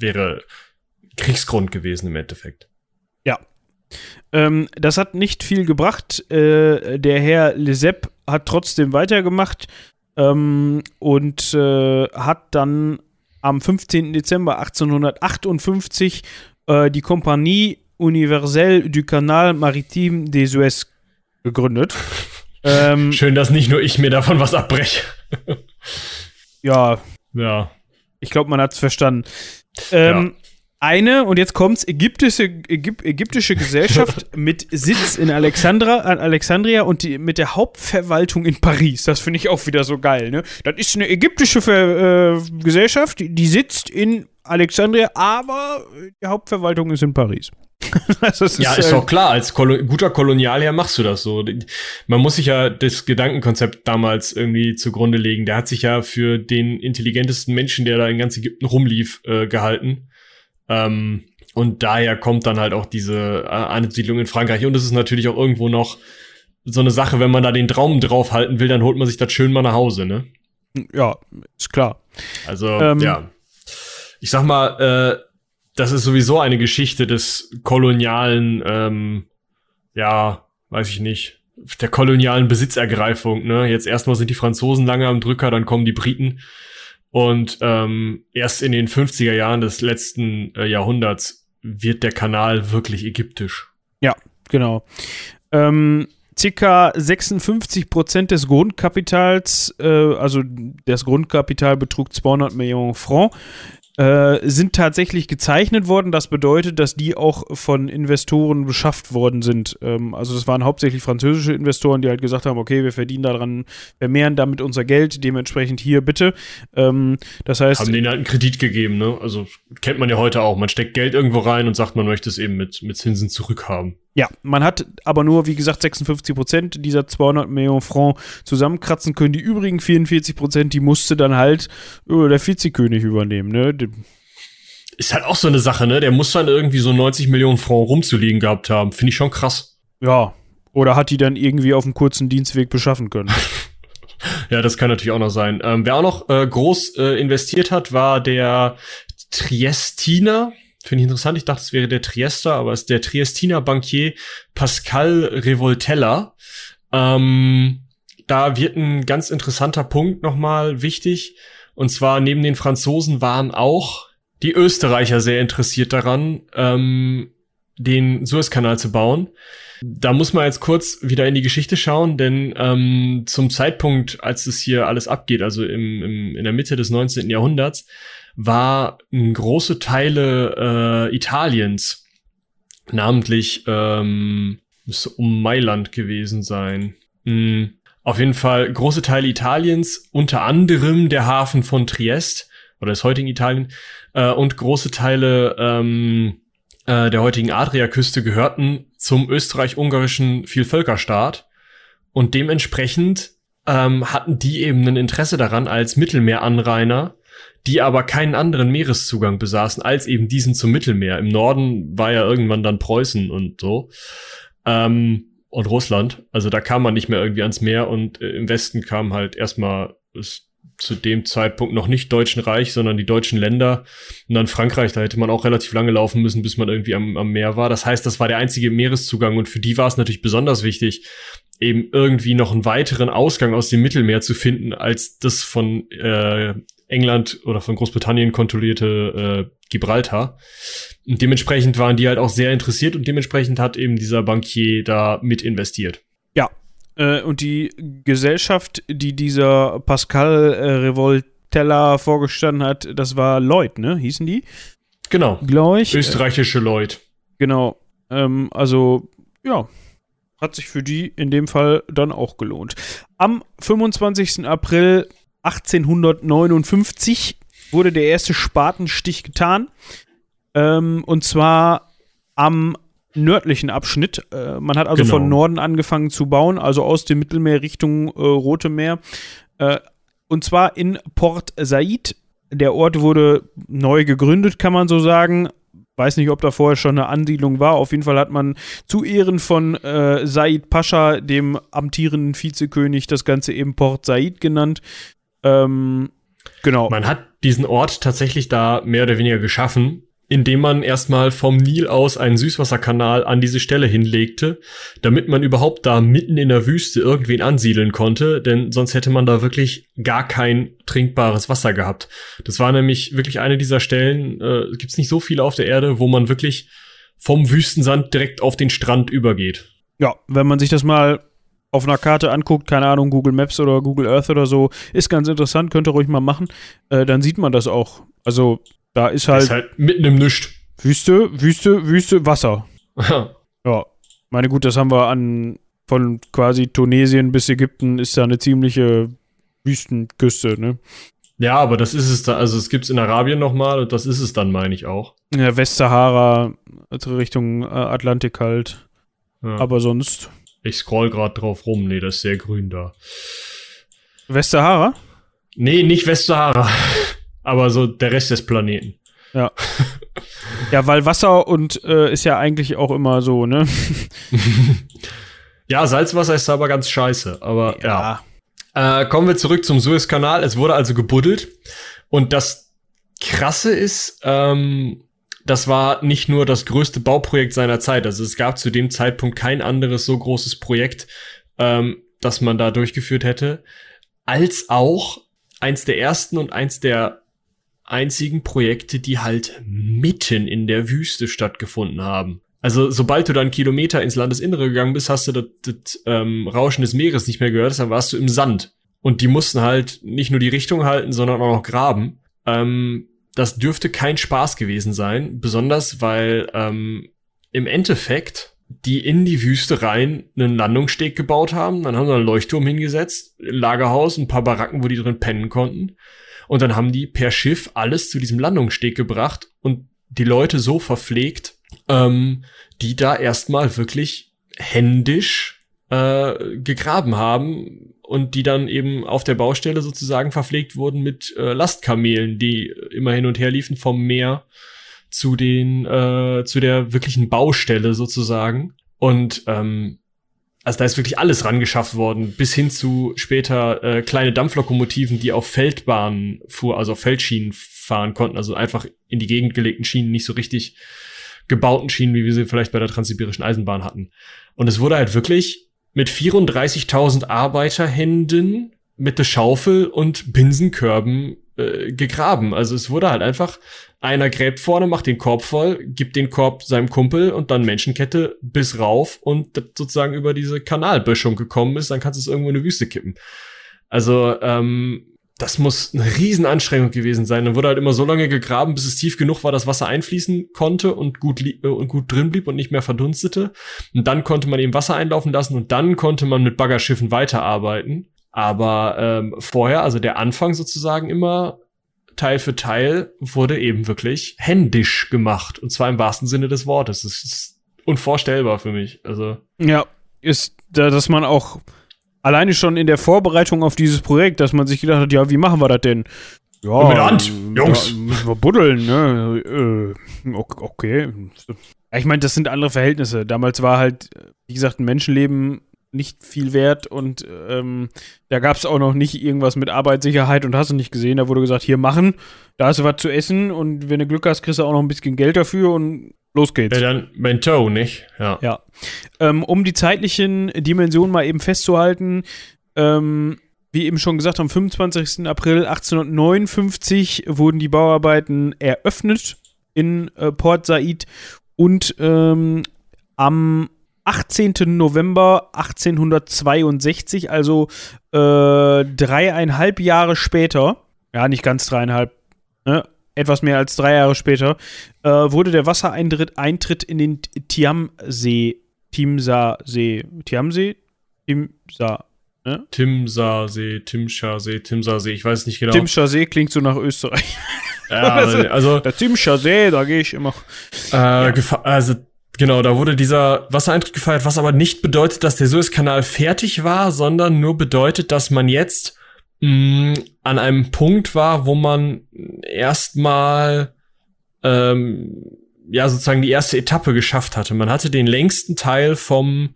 wäre Kriegsgrund gewesen im Endeffekt. Ja, ähm, das hat nicht viel gebracht. Äh, der Herr Lesepp hat trotzdem weitergemacht ähm, und äh, hat dann am 15. Dezember 1858 äh, die Kompanie Universelle du Canal Maritime des Suez gegründet. <laughs> ähm, Schön, dass nicht nur ich mir davon was abbreche. ja. Ja. Ich glaube, man hat es verstanden. Ähm, ja. Eine, und jetzt kommt's, ägyptische, Ägyp, ägyptische Gesellschaft <laughs> mit Sitz in Alexandra, Alexandria und die, mit der Hauptverwaltung in Paris. Das finde ich auch wieder so geil, ne? Das ist eine ägyptische Ver, äh, Gesellschaft, die, die sitzt in Alexandria, aber die Hauptverwaltung ist in Paris. <laughs> ist ja, ist doch klar. Als Kolo guter Kolonialherr machst du das so. Man muss sich ja das Gedankenkonzept damals irgendwie zugrunde legen. Der hat sich ja für den intelligentesten Menschen, der da in ganz Ägypten rumlief, äh, gehalten. Ähm, und daher kommt dann halt auch diese äh, Ansiedlung in Frankreich. Und es ist natürlich auch irgendwo noch so eine Sache, wenn man da den Traum draufhalten will, dann holt man sich das schön mal nach Hause, ne? Ja, ist klar. Also, ähm, ja. Ich sag mal, äh, das ist sowieso eine Geschichte des kolonialen, ähm, ja, weiß ich nicht, der kolonialen Besitzergreifung. Ne? Jetzt erstmal sind die Franzosen lange am Drücker, dann kommen die Briten. Und ähm, erst in den 50er Jahren des letzten äh, Jahrhunderts wird der Kanal wirklich ägyptisch. Ja, genau. Ähm, circa 56 Prozent des Grundkapitals, äh, also das Grundkapital betrug 200 Millionen Franc, äh, sind tatsächlich gezeichnet worden. Das bedeutet, dass die auch von Investoren beschafft worden sind. Ähm, also das waren hauptsächlich französische Investoren, die halt gesagt haben, okay, wir verdienen daran, wir mehren damit unser Geld, dementsprechend hier bitte. Ähm, das heißt. Haben denen halt einen Kredit gegeben, ne? Also kennt man ja heute auch. Man steckt Geld irgendwo rein und sagt, man möchte es eben mit, mit Zinsen zurückhaben. Ja, man hat aber nur, wie gesagt, 56 Prozent dieser 200 Millionen Franc zusammenkratzen können. Die übrigen 44 Prozent, die musste dann halt äh, der Vizekönig übernehmen. Ne? Ist halt auch so eine Sache, ne? Der muss dann irgendwie so 90 Millionen Franc rumzuliegen gehabt haben. Finde ich schon krass. Ja, oder hat die dann irgendwie auf einem kurzen Dienstweg beschaffen können. <laughs> ja, das kann natürlich auch noch sein. Ähm, wer auch noch äh, groß äh, investiert hat, war der Triestiner Finde ich interessant. Ich dachte, es wäre der Triester, aber es ist der Triestiner Bankier Pascal Revoltella. Ähm, da wird ein ganz interessanter Punkt nochmal wichtig. Und zwar neben den Franzosen waren auch die Österreicher sehr interessiert daran, ähm, den Suezkanal zu bauen. Da muss man jetzt kurz wieder in die Geschichte schauen, denn ähm, zum Zeitpunkt, als es hier alles abgeht, also im, im, in der Mitte des 19. Jahrhunderts, war große Teile äh, Italiens, namentlich ähm, müsste um Mailand gewesen sein. Mhm. Auf jeden Fall große Teile Italiens, unter anderem der Hafen von Triest oder des heutigen Italien äh, und große Teile ähm, äh, der heutigen Adriaküste gehörten zum österreich-ungarischen Vielvölkerstaat und dementsprechend ähm, hatten die eben ein Interesse daran, als Mittelmeeranrainer die aber keinen anderen Meereszugang besaßen als eben diesen zum Mittelmeer. Im Norden war ja irgendwann dann Preußen und so. Ähm, und Russland. Also da kam man nicht mehr irgendwie ans Meer und äh, im Westen kam halt erstmal zu dem Zeitpunkt noch nicht Deutschen Reich, sondern die deutschen Länder. Und dann Frankreich, da hätte man auch relativ lange laufen müssen, bis man irgendwie am, am Meer war. Das heißt, das war der einzige Meereszugang und für die war es natürlich besonders wichtig, eben irgendwie noch einen weiteren Ausgang aus dem Mittelmeer zu finden, als das von äh, England oder von Großbritannien kontrollierte äh, Gibraltar. Und dementsprechend waren die halt auch sehr interessiert und dementsprechend hat eben dieser Bankier da mit investiert. Ja, äh, und die Gesellschaft, die dieser Pascal äh, Revoltella vorgestanden hat, das war Lloyd, ne? Hießen die? Genau. Glaube ich. Österreichische Lloyd. Genau. Ähm, also, ja, hat sich für die in dem Fall dann auch gelohnt. Am 25. April 1859 wurde der erste Spatenstich getan. Ähm, und zwar am nördlichen Abschnitt. Äh, man hat also genau. von Norden angefangen zu bauen, also aus dem Mittelmeer Richtung äh, Rote Meer. Äh, und zwar in Port Said. Der Ort wurde neu gegründet, kann man so sagen. Weiß nicht, ob da vorher schon eine Ansiedlung war. Auf jeden Fall hat man zu Ehren von äh, Said Pascha, dem amtierenden Vizekönig, das Ganze eben Port Said genannt. Ähm, genau. Man hat diesen Ort tatsächlich da mehr oder weniger geschaffen, indem man erstmal vom Nil aus einen Süßwasserkanal an diese Stelle hinlegte, damit man überhaupt da mitten in der Wüste irgendwen ansiedeln konnte, denn sonst hätte man da wirklich gar kein trinkbares Wasser gehabt. Das war nämlich wirklich eine dieser Stellen, äh, gibt's nicht so viele auf der Erde, wo man wirklich vom Wüstensand direkt auf den Strand übergeht. Ja, wenn man sich das mal auf einer Karte anguckt, keine Ahnung, Google Maps oder Google Earth oder so, ist ganz interessant, könnt ihr ruhig mal machen, äh, dann sieht man das auch. Also da ist halt. Ist halt mitten im Nüscht. Wüste, Wüste, Wüste, Wasser. <laughs> ja. Meine gut, das haben wir an von quasi Tunesien bis Ägypten ist da eine ziemliche Wüstenküste, ne? Ja, aber das ist es da, also es gibt es in Arabien nochmal und das ist es dann, meine ich auch. Ja, Westsahara, also Richtung äh, Atlantik halt. Ja. Aber sonst. Ich scroll gerade drauf rum, nee, das ist sehr grün da. Westsahara? Nee, nicht Westsahara. <laughs> aber so der Rest des Planeten. Ja. <laughs> ja, weil Wasser und äh, ist ja eigentlich auch immer so, ne? <laughs> ja, Salzwasser ist aber ganz scheiße, aber ja. ja. Äh, kommen wir zurück zum Suezkanal. Es wurde also gebuddelt. Und das Krasse ist, ähm, das war nicht nur das größte Bauprojekt seiner Zeit. Also es gab zu dem Zeitpunkt kein anderes so großes Projekt, ähm, das man da durchgeführt hätte, als auch eins der ersten und eins der einzigen Projekte, die halt mitten in der Wüste stattgefunden haben. Also sobald du dann Kilometer ins Landesinnere gegangen bist, hast du das, das ähm, Rauschen des Meeres nicht mehr gehört, dann warst du im Sand. Und die mussten halt nicht nur die Richtung halten, sondern auch noch graben. Ähm, das dürfte kein Spaß gewesen sein, besonders weil ähm, im Endeffekt die in die Wüste rein einen Landungssteg gebaut haben, dann haben sie einen Leuchtturm hingesetzt, Lagerhaus, ein paar Baracken, wo die drin pennen konnten. Und dann haben die per Schiff alles zu diesem Landungssteg gebracht und die Leute so verpflegt, ähm, die da erstmal wirklich händisch äh, gegraben haben und die dann eben auf der Baustelle sozusagen verpflegt wurden mit äh, Lastkamelen, die immer hin und her liefen vom Meer zu den äh, zu der wirklichen Baustelle sozusagen und ähm, also da ist wirklich alles rangeschafft worden, bis hin zu später äh, kleine Dampflokomotiven, die auf Feldbahnen fuhr, also auf Feldschienen fahren konnten, also einfach in die Gegend gelegten Schienen, nicht so richtig gebauten Schienen, wie wir sie vielleicht bei der Transsibirischen Eisenbahn hatten. Und es wurde halt wirklich mit 34.000 Arbeiterhänden mit der Schaufel und Binsenkörben äh, gegraben. Also es wurde halt einfach einer gräbt vorne, macht den Korb voll, gibt den Korb seinem Kumpel und dann Menschenkette bis rauf und sozusagen über diese Kanalböschung gekommen ist, dann kannst du es irgendwo in eine Wüste kippen. Also, ähm, das muss eine Riesenanstrengung gewesen sein. Dann wurde halt immer so lange gegraben, bis es tief genug war, dass Wasser einfließen konnte und gut, äh, und gut drin blieb und nicht mehr verdunstete. Und dann konnte man eben Wasser einlaufen lassen und dann konnte man mit Baggerschiffen weiterarbeiten. Aber ähm, vorher, also der Anfang sozusagen immer Teil für Teil wurde eben wirklich händisch gemacht. Und zwar im wahrsten Sinne des Wortes. Das ist unvorstellbar für mich. Also. Ja, ist, da, dass man auch alleine schon in der Vorbereitung auf dieses Projekt, dass man sich gedacht hat, ja, wie machen wir das denn? Ja, mit der Hand, Jungs. Ja, müssen wir buddeln, ne? Äh, okay. Ich meine, das sind andere Verhältnisse. Damals war halt, wie gesagt, ein Menschenleben nicht viel wert und ähm, da gab es auch noch nicht irgendwas mit Arbeitssicherheit und hast du nicht gesehen. Da wurde gesagt, hier machen, da hast du was zu essen und wenn du Glück hast, kriegst du auch noch ein bisschen Geld dafür und los geht's. Ja, dann Mento, nicht? Ja. ja. Ähm, um die zeitlichen Dimensionen mal eben festzuhalten, ähm, wie eben schon gesagt, am 25. April 1859 wurden die Bauarbeiten eröffnet in äh, Port Said und ähm, am 18. November 1862, also äh, dreieinhalb Jahre später, ja, nicht ganz dreieinhalb, ne, etwas mehr als drei Jahre später, äh, wurde der Wassereintritt Eintritt in den Tiamsee, Timsa-See, Tiamsee, Timsa, ne? Timsa-See, Timscha-See, Timsa-See, ich weiß nicht genau. Timscha-See klingt so nach Österreich. <laughs> Ja, <laughs> also der Timscha-See, da gehe ich immer. Äh, ja. Also Genau, da wurde dieser Wassereintritt gefeiert, was aber nicht bedeutet, dass der Suezkanal fertig war, sondern nur bedeutet, dass man jetzt mh, an einem Punkt war, wo man erstmal ähm, ja sozusagen die erste Etappe geschafft hatte. Man hatte den längsten Teil vom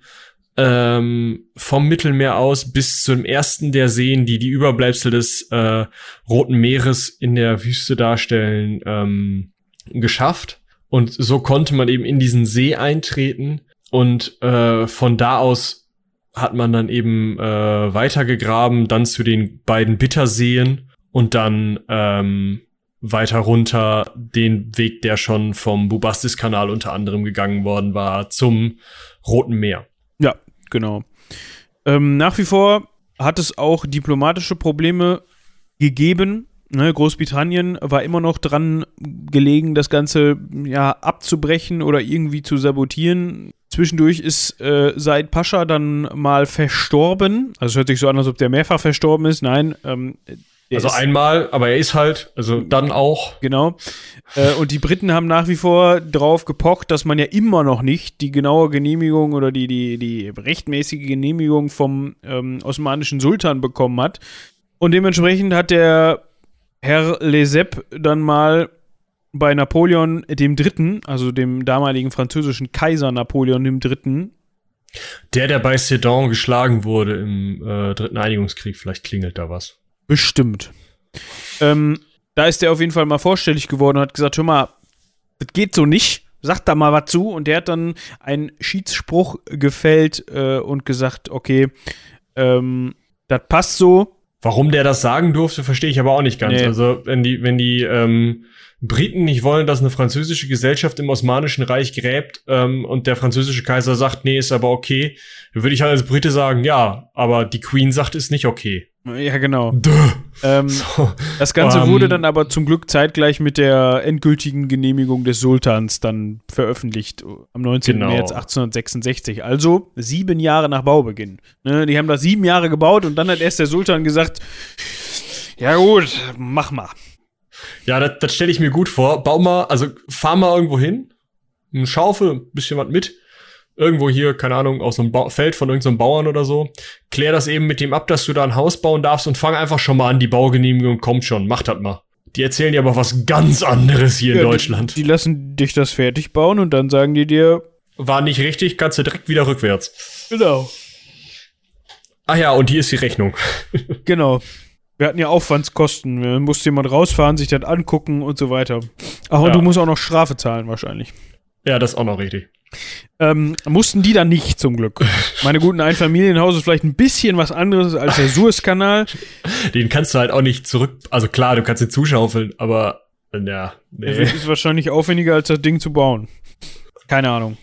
ähm, vom Mittelmeer aus bis zum ersten der Seen, die die Überbleibsel des äh, Roten Meeres in der Wüste darstellen, ähm, geschafft. Und so konnte man eben in diesen See eintreten und äh, von da aus hat man dann eben äh, weitergegraben, dann zu den beiden Bitterseen und dann ähm, weiter runter den Weg, der schon vom Bubastis-Kanal unter anderem gegangen worden war, zum Roten Meer. Ja, genau. Ähm, nach wie vor hat es auch diplomatische Probleme gegeben Ne, Großbritannien war immer noch dran gelegen, das Ganze ja abzubrechen oder irgendwie zu sabotieren. Zwischendurch ist äh, Said Pascha dann mal verstorben. Also es hört sich so an, als ob der mehrfach verstorben ist. Nein, ähm, also einmal, aber er ist halt, also dann auch. Genau. Äh, und die Briten haben nach wie vor drauf gepocht, dass man ja immer noch nicht die genaue Genehmigung oder die, die, die rechtmäßige Genehmigung vom ähm, osmanischen Sultan bekommen hat. Und dementsprechend hat der Herr Lesep dann mal bei Napoleon dem Dritten, also dem damaligen französischen Kaiser Napoleon dem Dritten, der, der bei Sedan geschlagen wurde im äh, Dritten Einigungskrieg, vielleicht klingelt da was. Bestimmt. Ähm, da ist der auf jeden Fall mal vorstellig geworden und hat gesagt, hör mal, das geht so nicht, sag da mal was zu. Und der hat dann einen Schiedsspruch gefällt äh, und gesagt, okay, ähm, das passt so, Warum der das sagen durfte, verstehe ich aber auch nicht ganz. Nee. Also wenn die, wenn die ähm, Briten nicht wollen, dass eine französische Gesellschaft im Osmanischen Reich gräbt ähm, und der französische Kaiser sagt, nee, ist aber okay, würde ich halt als Brite sagen, ja, aber die Queen sagt, ist nicht okay. Ja, genau. Ähm, <laughs> so. Das Ganze um, wurde ähm. dann aber zum Glück zeitgleich mit der endgültigen Genehmigung des Sultans dann veröffentlicht, am 19. Genau. März 1866. Also sieben Jahre nach Baubeginn. Ne, die haben da sieben Jahre gebaut und dann hat erst der Sultan gesagt, ja gut, mach mal. Ja, das, das stelle ich mir gut vor. Bau mal, also fahr mal irgendwo hin, eine Schaufel, ein bisschen was mit irgendwo hier, keine Ahnung, aus einem ba Feld von irgendeinem Bauern oder so. Klär das eben mit dem ab, dass du da ein Haus bauen darfst und fang einfach schon mal an, die Baugenehmigung kommt schon, mach das mal. Die erzählen dir aber was ganz anderes hier ja, in Deutschland. Die, die, lassen dich das fertig bauen und dann sagen die dir. War nicht richtig, kannst du direkt wieder rückwärts. Genau. Ach ja, und hier ist die Rechnung. <laughs> genau. Wir hatten ja Aufwandskosten. Wir musste jemand rausfahren, sich das angucken und so weiter. Ach, und ja. du musst auch noch Strafe zahlen wahrscheinlich. Ja, das ist auch noch richtig. Ähm, mussten die dann nicht, zum Glück. Meine guten Einfamilienhaus ist vielleicht ein bisschen was anderes als der Suezkanal. Den kannst du halt auch nicht zurück. Also klar, du kannst ihn zuschaufeln, aber ja. Nee. Das ist wahrscheinlich aufwendiger, als das Ding zu bauen. Keine Ahnung.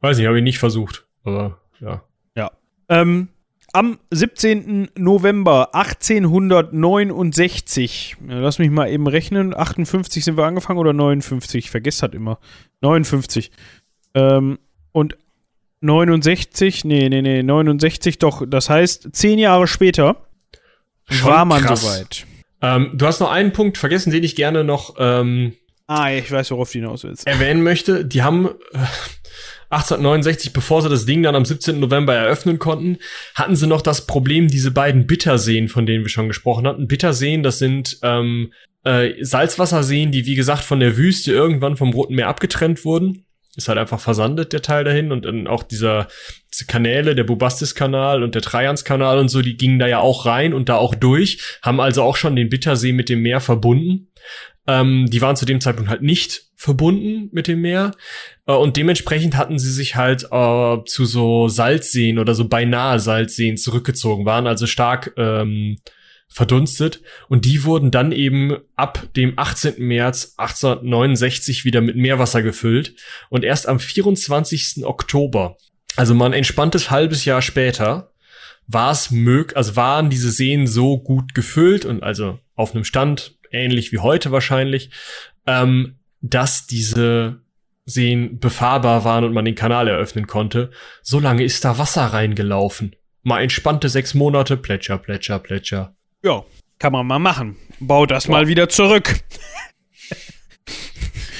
Weiß nicht, habe ich nicht versucht. Aber ja. Ja. Ähm, am 17. November 1869, lass mich mal eben rechnen, 58 sind wir angefangen oder 59? Ich vergesse das immer. 59. Ähm, und 69, nee, nee, nee, 69 doch, das heißt, zehn Jahre später Schon war man krass. soweit. Ähm, du hast noch einen Punkt vergessen, den ich gerne noch ähm, ah, ich weiß, worauf du hinaus willst. erwähnen möchte. Die haben äh, 1869, bevor sie das Ding dann am 17. November eröffnen konnten, hatten sie noch das Problem, diese beiden Bitterseen, von denen wir schon gesprochen hatten. Bitterseen, das sind ähm, äh, Salzwasserseen, die wie gesagt von der Wüste irgendwann vom Roten Meer abgetrennt wurden ist halt einfach versandet, der Teil dahin. Und dann auch dieser, diese Kanäle, der Bubastis-Kanal und der Trajans-Kanal und so, die gingen da ja auch rein und da auch durch, haben also auch schon den Bittersee mit dem Meer verbunden. Ähm, die waren zu dem Zeitpunkt halt nicht verbunden mit dem Meer. Äh, und dementsprechend hatten sie sich halt äh, zu so Salzseen oder so beinahe Salzseen zurückgezogen, waren also stark ähm, verdunstet und die wurden dann eben ab dem 18. März 1869 wieder mit Meerwasser gefüllt und erst am 24. Oktober, also mal ein entspanntes halbes Jahr später, war es möglich, also waren diese Seen so gut gefüllt und also auf einem Stand ähnlich wie heute wahrscheinlich, ähm, dass diese Seen befahrbar waren und man den Kanal eröffnen konnte. So lange ist da Wasser reingelaufen. Mal entspannte sechs Monate, Plätscher, Plätscher, Plätscher. Ja, kann man mal machen. Bau das ja. mal wieder zurück.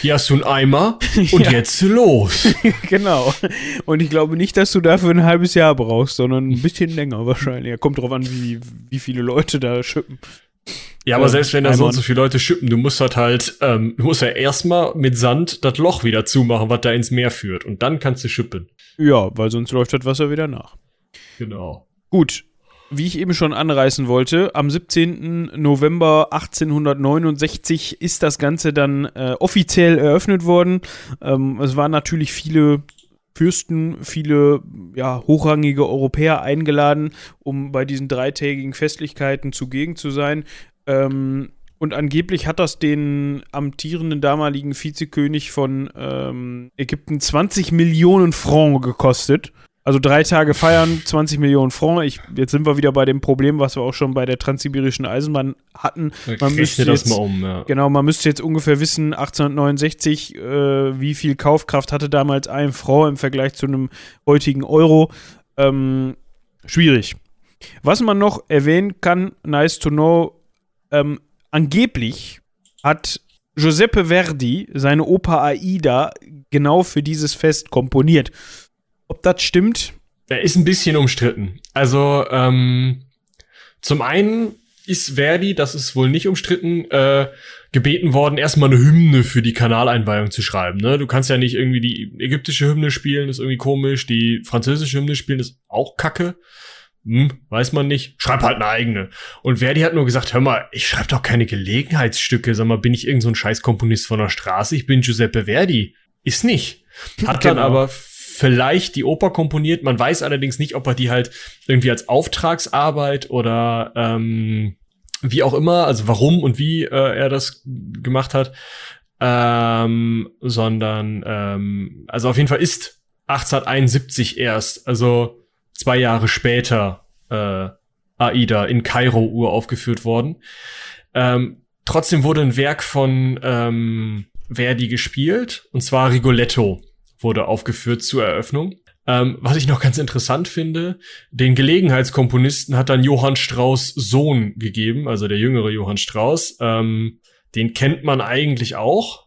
Hier hast du einen Eimer <laughs> und ja. jetzt los. <laughs> genau. Und ich glaube nicht, dass du dafür ein halbes Jahr brauchst, sondern ein bisschen länger wahrscheinlich. Kommt drauf an, wie, wie viele Leute da schippen. Ja, aber ähm, selbst wenn da so und so viele Leute schippen, du musst halt halt, ähm, du musst ja erstmal mit Sand das Loch wieder zumachen, was da ins Meer führt. Und dann kannst du schippen. Ja, weil sonst läuft das Wasser wieder nach. Genau. Gut, wie ich eben schon anreißen wollte, am 17. November 1869 ist das Ganze dann äh, offiziell eröffnet worden. Ähm, es waren natürlich viele Fürsten, viele ja, hochrangige Europäer eingeladen, um bei diesen dreitägigen Festlichkeiten zugegen zu sein. Ähm, und angeblich hat das den amtierenden damaligen Vizekönig von ähm, Ägypten 20 Millionen Franc gekostet. Also drei Tage feiern, 20 Millionen Franc. Ich, jetzt sind wir wieder bei dem Problem, was wir auch schon bei der transsibirischen Eisenbahn hatten. Man müsste jetzt, mal um, ja. Genau, man müsste jetzt ungefähr wissen, 1869, äh, wie viel Kaufkraft hatte damals ein Franc im Vergleich zu einem heutigen Euro. Ähm, schwierig. Was man noch erwähnen kann, nice to know, ähm, angeblich hat Giuseppe Verdi seine Oper Aida genau für dieses Fest komponiert. Ob das stimmt? Er ist ein bisschen umstritten. Also, ähm, zum einen ist Verdi, das ist wohl nicht umstritten, äh, gebeten worden, erstmal eine Hymne für die Kanaleinweihung zu schreiben. Ne? Du kannst ja nicht irgendwie die ägyptische Hymne spielen, ist irgendwie komisch. Die französische Hymne spielen ist auch kacke. Hm, weiß man nicht. Schreib halt eine eigene. Und Verdi hat nur gesagt, hör mal, ich schreibe doch keine Gelegenheitsstücke. Sag mal, bin ich irgend so ein Scheißkomponist von der Straße? Ich bin Giuseppe Verdi. Ist nicht. Hat genau. dann aber vielleicht die Oper komponiert. Man weiß allerdings nicht, ob er die halt irgendwie als Auftragsarbeit oder ähm, wie auch immer, also warum und wie äh, er das gemacht hat, ähm, sondern ähm, also auf jeden Fall ist 1871 erst, also zwei Jahre später äh, Aida in Kairo uraufgeführt worden. Ähm, trotzdem wurde ein Werk von ähm, Verdi gespielt, und zwar Rigoletto wurde aufgeführt zur Eröffnung. Ähm, was ich noch ganz interessant finde, den Gelegenheitskomponisten hat dann Johann Strauss Sohn gegeben, also der jüngere Johann Strauss. Ähm, den kennt man eigentlich auch.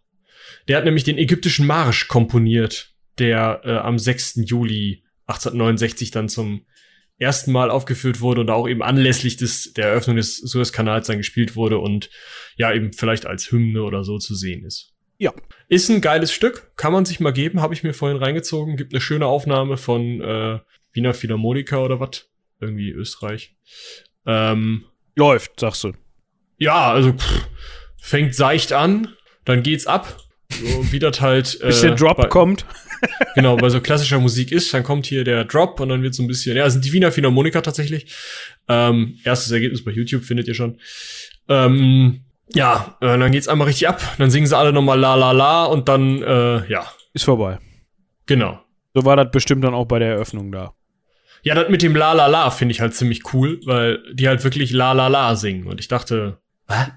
Der hat nämlich den ägyptischen Marsch komponiert, der äh, am 6. Juli 1869 dann zum ersten Mal aufgeführt wurde und auch eben anlässlich des, der Eröffnung des Suezkanals dann gespielt wurde und ja eben vielleicht als Hymne oder so zu sehen ist. Ja. Ist ein geiles Stück, kann man sich mal geben, habe ich mir vorhin reingezogen. Gibt eine schöne Aufnahme von äh, Wiener Philharmoniker oder was? Irgendwie Österreich. Ähm, Läuft, sagst du. Ja, also pff, fängt seicht an, dann geht's ab. So, wie das halt. <laughs> Bis der äh, Drop bei, kommt. <laughs> genau, bei so klassischer Musik ist, dann kommt hier der Drop und dann wird so ein bisschen, ja, sind die Wiener Philharmoniker tatsächlich. Ähm, erstes Ergebnis bei YouTube findet ihr schon. Ähm, ja, äh, dann geht's einmal richtig ab. Dann singen sie alle nochmal la la la und dann, äh, ja. Ist vorbei. Genau. So war das bestimmt dann auch bei der Eröffnung da. Ja, das mit dem la la la finde ich halt ziemlich cool, weil die halt wirklich la la la singen. Und ich dachte, Hä?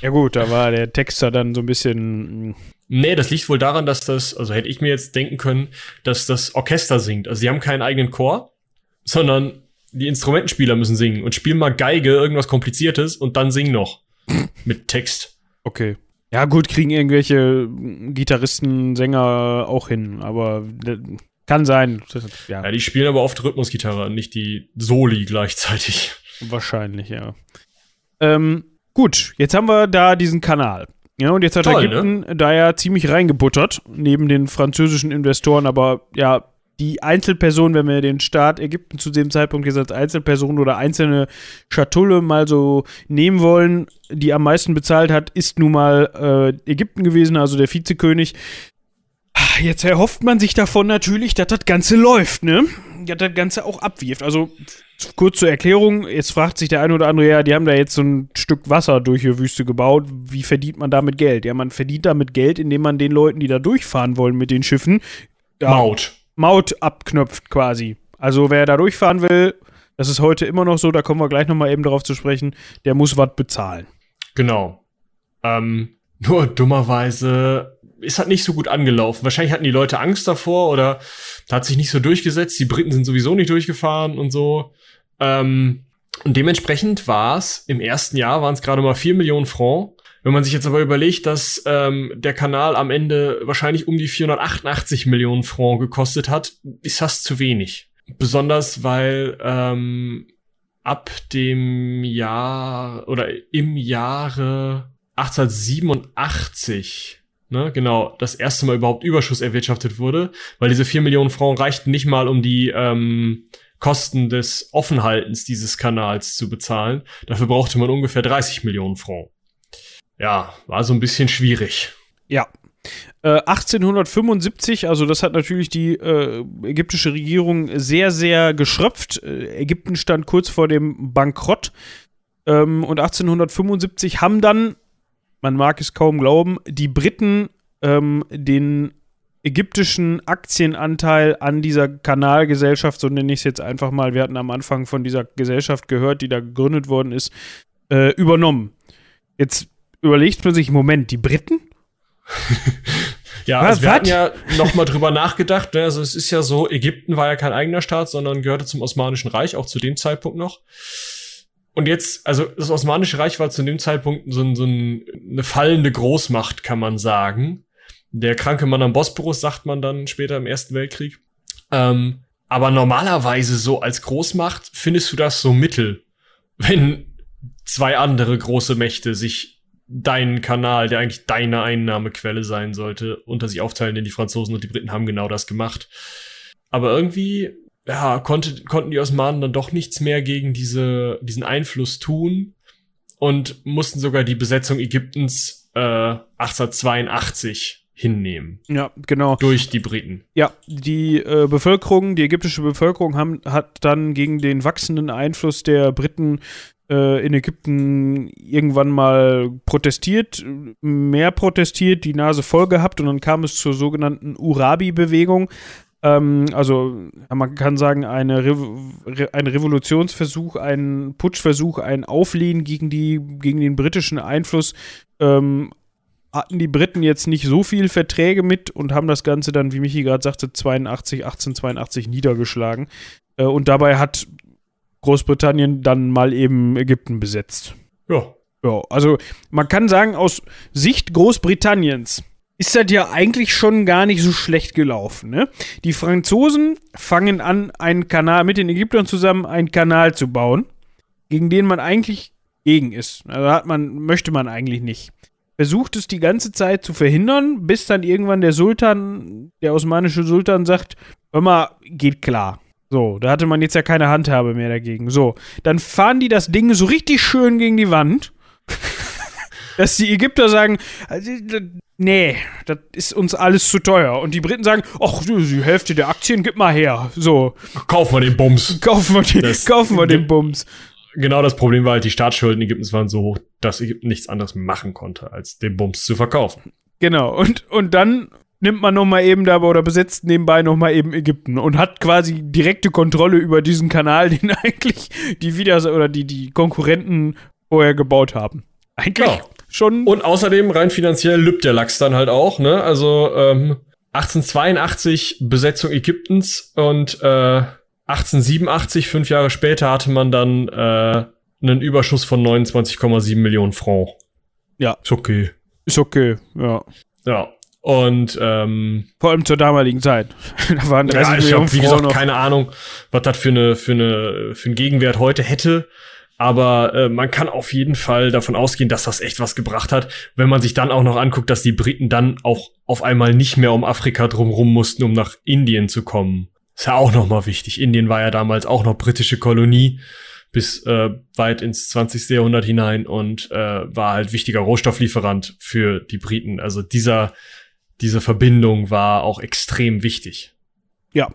Ja gut, da war der Texter dann so ein bisschen. Mm. Nee, das liegt wohl daran, dass das, also hätte ich mir jetzt denken können, dass das Orchester singt. Also sie haben keinen eigenen Chor, sondern die Instrumentenspieler müssen singen und spielen mal Geige, irgendwas Kompliziertes und dann singen noch. Mit Text. Okay. Ja, gut, kriegen irgendwelche Gitarristen, Sänger auch hin, aber kann sein. Ja. ja, die spielen aber oft Rhythmusgitarre, nicht die Soli gleichzeitig. Wahrscheinlich, ja. Ähm, gut, jetzt haben wir da diesen Kanal. Ja, und jetzt hat Toll, Ägypten ne? da ja ziemlich reingebuttert, neben den französischen Investoren, aber ja, die Einzelperson, wenn wir den Staat Ägypten zu dem Zeitpunkt jetzt als Einzelperson oder einzelne Schatulle mal so nehmen wollen, die am meisten bezahlt hat, ist nun mal äh, Ägypten gewesen, also der Vizekönig. Jetzt erhofft man sich davon natürlich, dass das Ganze läuft, ne? Dass das Ganze auch abwirft. Also, kurz zur Erklärung, jetzt fragt sich der eine oder andere, ja, die haben da jetzt so ein Stück Wasser durch die Wüste gebaut. Wie verdient man damit Geld? Ja, man verdient damit Geld, indem man den Leuten, die da durchfahren wollen mit den Schiffen, Maut. Maut abknöpft quasi. Also wer da durchfahren will, das ist heute immer noch so, da kommen wir gleich nochmal eben drauf zu sprechen, der muss was bezahlen. Genau. Ähm, nur dummerweise ist halt nicht so gut angelaufen. Wahrscheinlich hatten die Leute Angst davor oder hat sich nicht so durchgesetzt. Die Briten sind sowieso nicht durchgefahren und so. Ähm, und dementsprechend war es im ersten Jahr waren es gerade mal vier Millionen Franc. Wenn man sich jetzt aber überlegt, dass ähm, der Kanal am Ende wahrscheinlich um die 488 Millionen Franc gekostet hat, ist das zu wenig. Besonders weil ähm, ab dem Jahr oder im Jahre 1887 ne, genau, das erste Mal überhaupt Überschuss erwirtschaftet wurde, weil diese 4 Millionen Franc reichten nicht mal, um die ähm, Kosten des Offenhaltens dieses Kanals zu bezahlen. Dafür brauchte man ungefähr 30 Millionen Franc ja, war so ein bisschen schwierig. Ja. Äh, 1875, also das hat natürlich die äh, ägyptische Regierung sehr, sehr geschröpft. Äh, Ägypten stand kurz vor dem Bankrott. Ähm, und 1875 haben dann, man mag es kaum glauben, die Briten ähm, den ägyptischen Aktienanteil an dieser Kanalgesellschaft, so nenne ich es jetzt einfach mal, wir hatten am Anfang von dieser Gesellschaft gehört, die da gegründet worden ist, äh, übernommen. Jetzt überlegt man sich, Moment, die Briten? <laughs> ja, also was, wir hatten ja noch mal drüber nachgedacht. Ne? Also es ist ja so, Ägypten war ja kein eigener Staat, sondern gehörte zum Osmanischen Reich, auch zu dem Zeitpunkt noch. Und jetzt, also das Osmanische Reich war zu dem Zeitpunkt so, so ein, eine fallende Großmacht, kann man sagen. Der kranke Mann am Bosporus, sagt man dann später im Ersten Weltkrieg. Ähm, aber normalerweise so als Großmacht findest du das so mittel, wenn zwei andere große Mächte sich deinen Kanal, der eigentlich deine Einnahmequelle sein sollte, unter sich aufteilen, denn die Franzosen und die Briten haben genau das gemacht. Aber irgendwie, ja, konnte, konnten die Osmanen dann doch nichts mehr gegen diese, diesen Einfluss tun und mussten sogar die Besetzung Ägyptens äh, 1882 hinnehmen. Ja, genau. Durch die Briten. Ja, die äh, Bevölkerung, die ägyptische Bevölkerung haben, hat dann gegen den wachsenden Einfluss der Briten äh, in Ägypten irgendwann mal protestiert, mehr protestiert, die Nase voll gehabt und dann kam es zur sogenannten Urabi-Bewegung. Ähm, also man kann sagen, eine Re ein Revolutionsversuch, ein Putschversuch, ein Auflehnen gegen, die, gegen den britischen Einfluss ähm, hatten die Briten jetzt nicht so viel Verträge mit und haben das Ganze dann, wie Michi gerade sagte, 82, 1882 niedergeschlagen. Äh, und dabei hat Großbritannien dann mal eben Ägypten besetzt. Ja. Ja, also man kann sagen, aus Sicht Großbritanniens ist das ja eigentlich schon gar nicht so schlecht gelaufen. Ne? Die Franzosen fangen an, einen Kanal mit den Ägyptern zusammen einen Kanal zu bauen, gegen den man eigentlich gegen ist. Also hat man, möchte man eigentlich nicht versucht es die ganze Zeit zu verhindern, bis dann irgendwann der Sultan, der osmanische Sultan sagt, hör mal, geht klar. So, da hatte man jetzt ja keine Handhabe mehr dagegen. So, dann fahren die das Ding so richtig schön gegen die Wand, <laughs> dass die Ägypter sagen, also, nee, das ist uns alles zu teuer. Und die Briten sagen, ach, die Hälfte der Aktien gib mal her. So. Kaufen wir den Bums. Kaufen wir den, kaufen wir den Bums genau das Problem war halt, die Staatsschulden Ägyptens waren so hoch, dass Ägypten nichts anderes machen konnte, als den Bums zu verkaufen. Genau, und, und dann nimmt man noch mal eben dabei oder besetzt nebenbei noch mal eben Ägypten und hat quasi direkte Kontrolle über diesen Kanal, <laughs> den eigentlich die wieder oder die, die Konkurrenten vorher gebaut haben. Eigentlich ja. schon. Und außerdem rein finanziell lübt der Lachs dann halt auch, ne? Also ähm, 1882 Besetzung Ägyptens und äh, 1887, fünf Jahre später, hatte man dann äh, einen Überschuss von 29,7 Millionen Franc. Ja. Ist okay. Ist okay, ja. Ja. Und ähm, vor allem zur damaligen Zeit. <laughs> da waren 30 ja, ich Millionen hab, wie gesagt, keine Ahnung, was das für eine für eine für einen Gegenwert heute hätte. Aber äh, man kann auf jeden Fall davon ausgehen, dass das echt was gebracht hat, wenn man sich dann auch noch anguckt, dass die Briten dann auch auf einmal nicht mehr um Afrika drumrum mussten, um nach Indien zu kommen. Ist ja auch nochmal wichtig. Indien war ja damals auch noch britische Kolonie bis äh, weit ins 20. Jahrhundert hinein und äh, war halt wichtiger Rohstofflieferant für die Briten. Also dieser, diese Verbindung war auch extrem wichtig. Ja.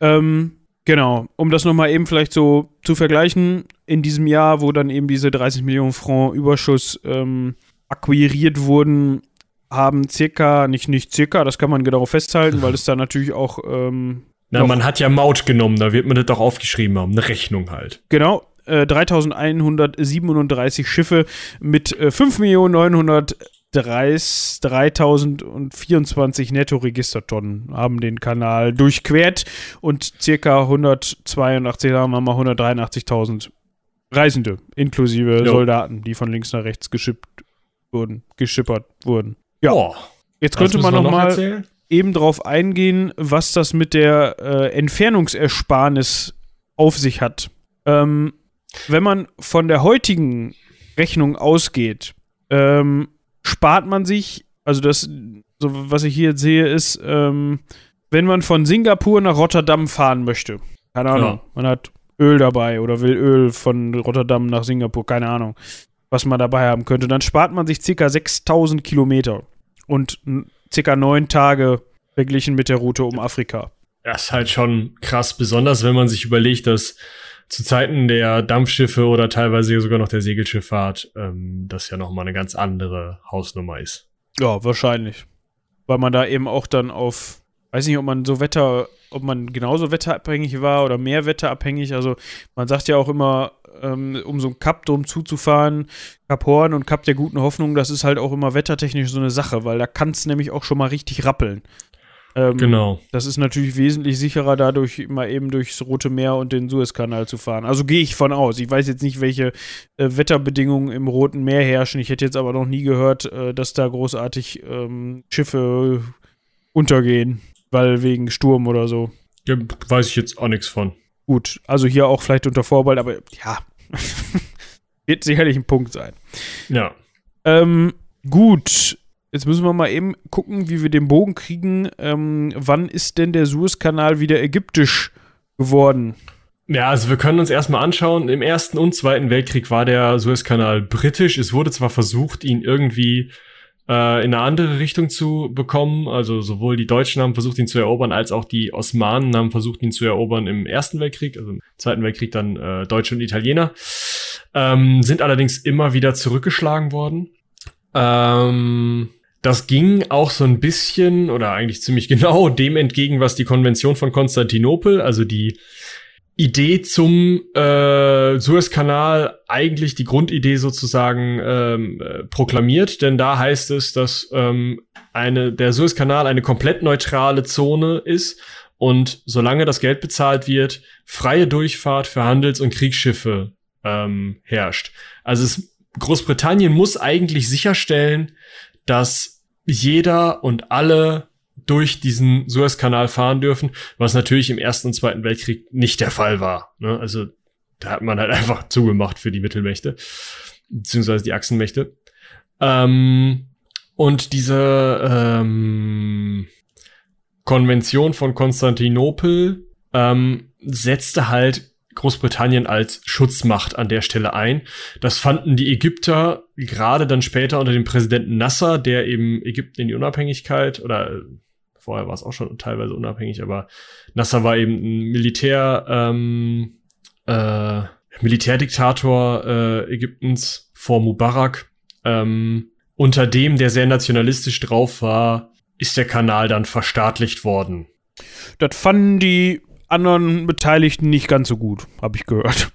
Ähm, genau. Um das nochmal eben vielleicht so zu vergleichen, in diesem Jahr, wo dann eben diese 30 Millionen Franc Überschuss ähm, akquiriert wurden, haben circa, nicht, nicht circa, das kann man genau festhalten, weil es da natürlich auch ähm, na, man hat ja Maut genommen, da wird man das doch aufgeschrieben haben, eine Rechnung halt. Genau, äh, 3137 Schiffe mit äh, 5.930.024 Netto-Registertonnen haben den Kanal durchquert und circa 182, sagen wir mal 183.000 Reisende, inklusive jo. Soldaten, die von links nach rechts geschippt wurden, geschippert wurden. Ja. Oh, Jetzt könnte man noch, noch eben darauf eingehen, was das mit der äh, Entfernungsersparnis auf sich hat. Ähm, wenn man von der heutigen Rechnung ausgeht, ähm, spart man sich, also das, so was ich hier jetzt sehe, ist, ähm, wenn man von Singapur nach Rotterdam fahren möchte, keine Ahnung, ja. man hat Öl dabei oder will Öl von Rotterdam nach Singapur, keine Ahnung, was man dabei haben könnte, dann spart man sich ca. 6000 Kilometer. Und circa neun Tage verglichen mit der Route um Afrika. Das ist halt schon krass, besonders wenn man sich überlegt, dass zu Zeiten der Dampfschiffe oder teilweise sogar noch der Segelschifffahrt ähm, das ja nochmal eine ganz andere Hausnummer ist. Ja, wahrscheinlich. weil man da eben auch dann auf, weiß nicht, ob man so Wetter, ob man genauso wetterabhängig war oder mehr wetterabhängig. Also man sagt ja auch immer, ähm, um so ein Cup drum zuzufahren, Cup Horn und Cup der guten Hoffnung, das ist halt auch immer wettertechnisch so eine Sache, weil da kann es nämlich auch schon mal richtig rappeln. Ähm, genau. Das ist natürlich wesentlich sicherer, dadurch immer eben durchs Rote Meer und den Suezkanal zu fahren. Also gehe ich von aus. Ich weiß jetzt nicht, welche äh, Wetterbedingungen im Roten Meer herrschen. Ich hätte jetzt aber noch nie gehört, äh, dass da großartig ähm, Schiffe untergehen, weil wegen Sturm oder so. Ja, weiß ich jetzt auch nichts von. Gut, also hier auch vielleicht unter Vorbehalt, aber ja, <laughs> wird sicherlich ein Punkt sein. Ja. Ähm, gut, Jetzt müssen wir mal eben gucken, wie wir den Bogen kriegen. Ähm, wann ist denn der Suezkanal wieder ägyptisch geworden? Ja, also wir können uns erstmal anschauen. Im Ersten und Zweiten Weltkrieg war der Suezkanal britisch. Es wurde zwar versucht, ihn irgendwie äh, in eine andere Richtung zu bekommen. Also sowohl die Deutschen haben versucht, ihn zu erobern, als auch die Osmanen haben versucht, ihn zu erobern im Ersten Weltkrieg. Also im Zweiten Weltkrieg dann äh, Deutsche und Italiener. Ähm, sind allerdings immer wieder zurückgeschlagen worden. Ähm, das ging auch so ein bisschen oder eigentlich ziemlich <laughs> genau dem entgegen, was die Konvention von Konstantinopel, also die Idee zum äh, Suezkanal eigentlich die Grundidee sozusagen ähm, äh, proklamiert, denn da heißt es, dass ähm, eine, der Suezkanal eine komplett neutrale Zone ist und solange das Geld bezahlt wird, freie Durchfahrt für Handels- und Kriegsschiffe ähm, herrscht. Also es, Großbritannien muss eigentlich sicherstellen, dass jeder und alle durch diesen Suezkanal fahren dürfen, was natürlich im Ersten und Zweiten Weltkrieg nicht der Fall war. Ne? Also da hat man halt <laughs> einfach zugemacht für die Mittelmächte, beziehungsweise die Achsenmächte. Ähm, und diese ähm, Konvention von Konstantinopel ähm, setzte halt Großbritannien als Schutzmacht an der Stelle ein. Das fanden die Ägypter gerade dann später unter dem Präsidenten Nasser, der eben Ägypten in die Unabhängigkeit oder äh, vorher war es auch schon teilweise unabhängig, aber Nasser war eben ein Militär, ähm, äh, Militärdiktator äh, Ägyptens vor Mubarak, ähm, unter dem, der sehr nationalistisch drauf war, ist der Kanal dann verstaatlicht worden. Das fanden die anderen Beteiligten nicht ganz so gut, habe ich gehört.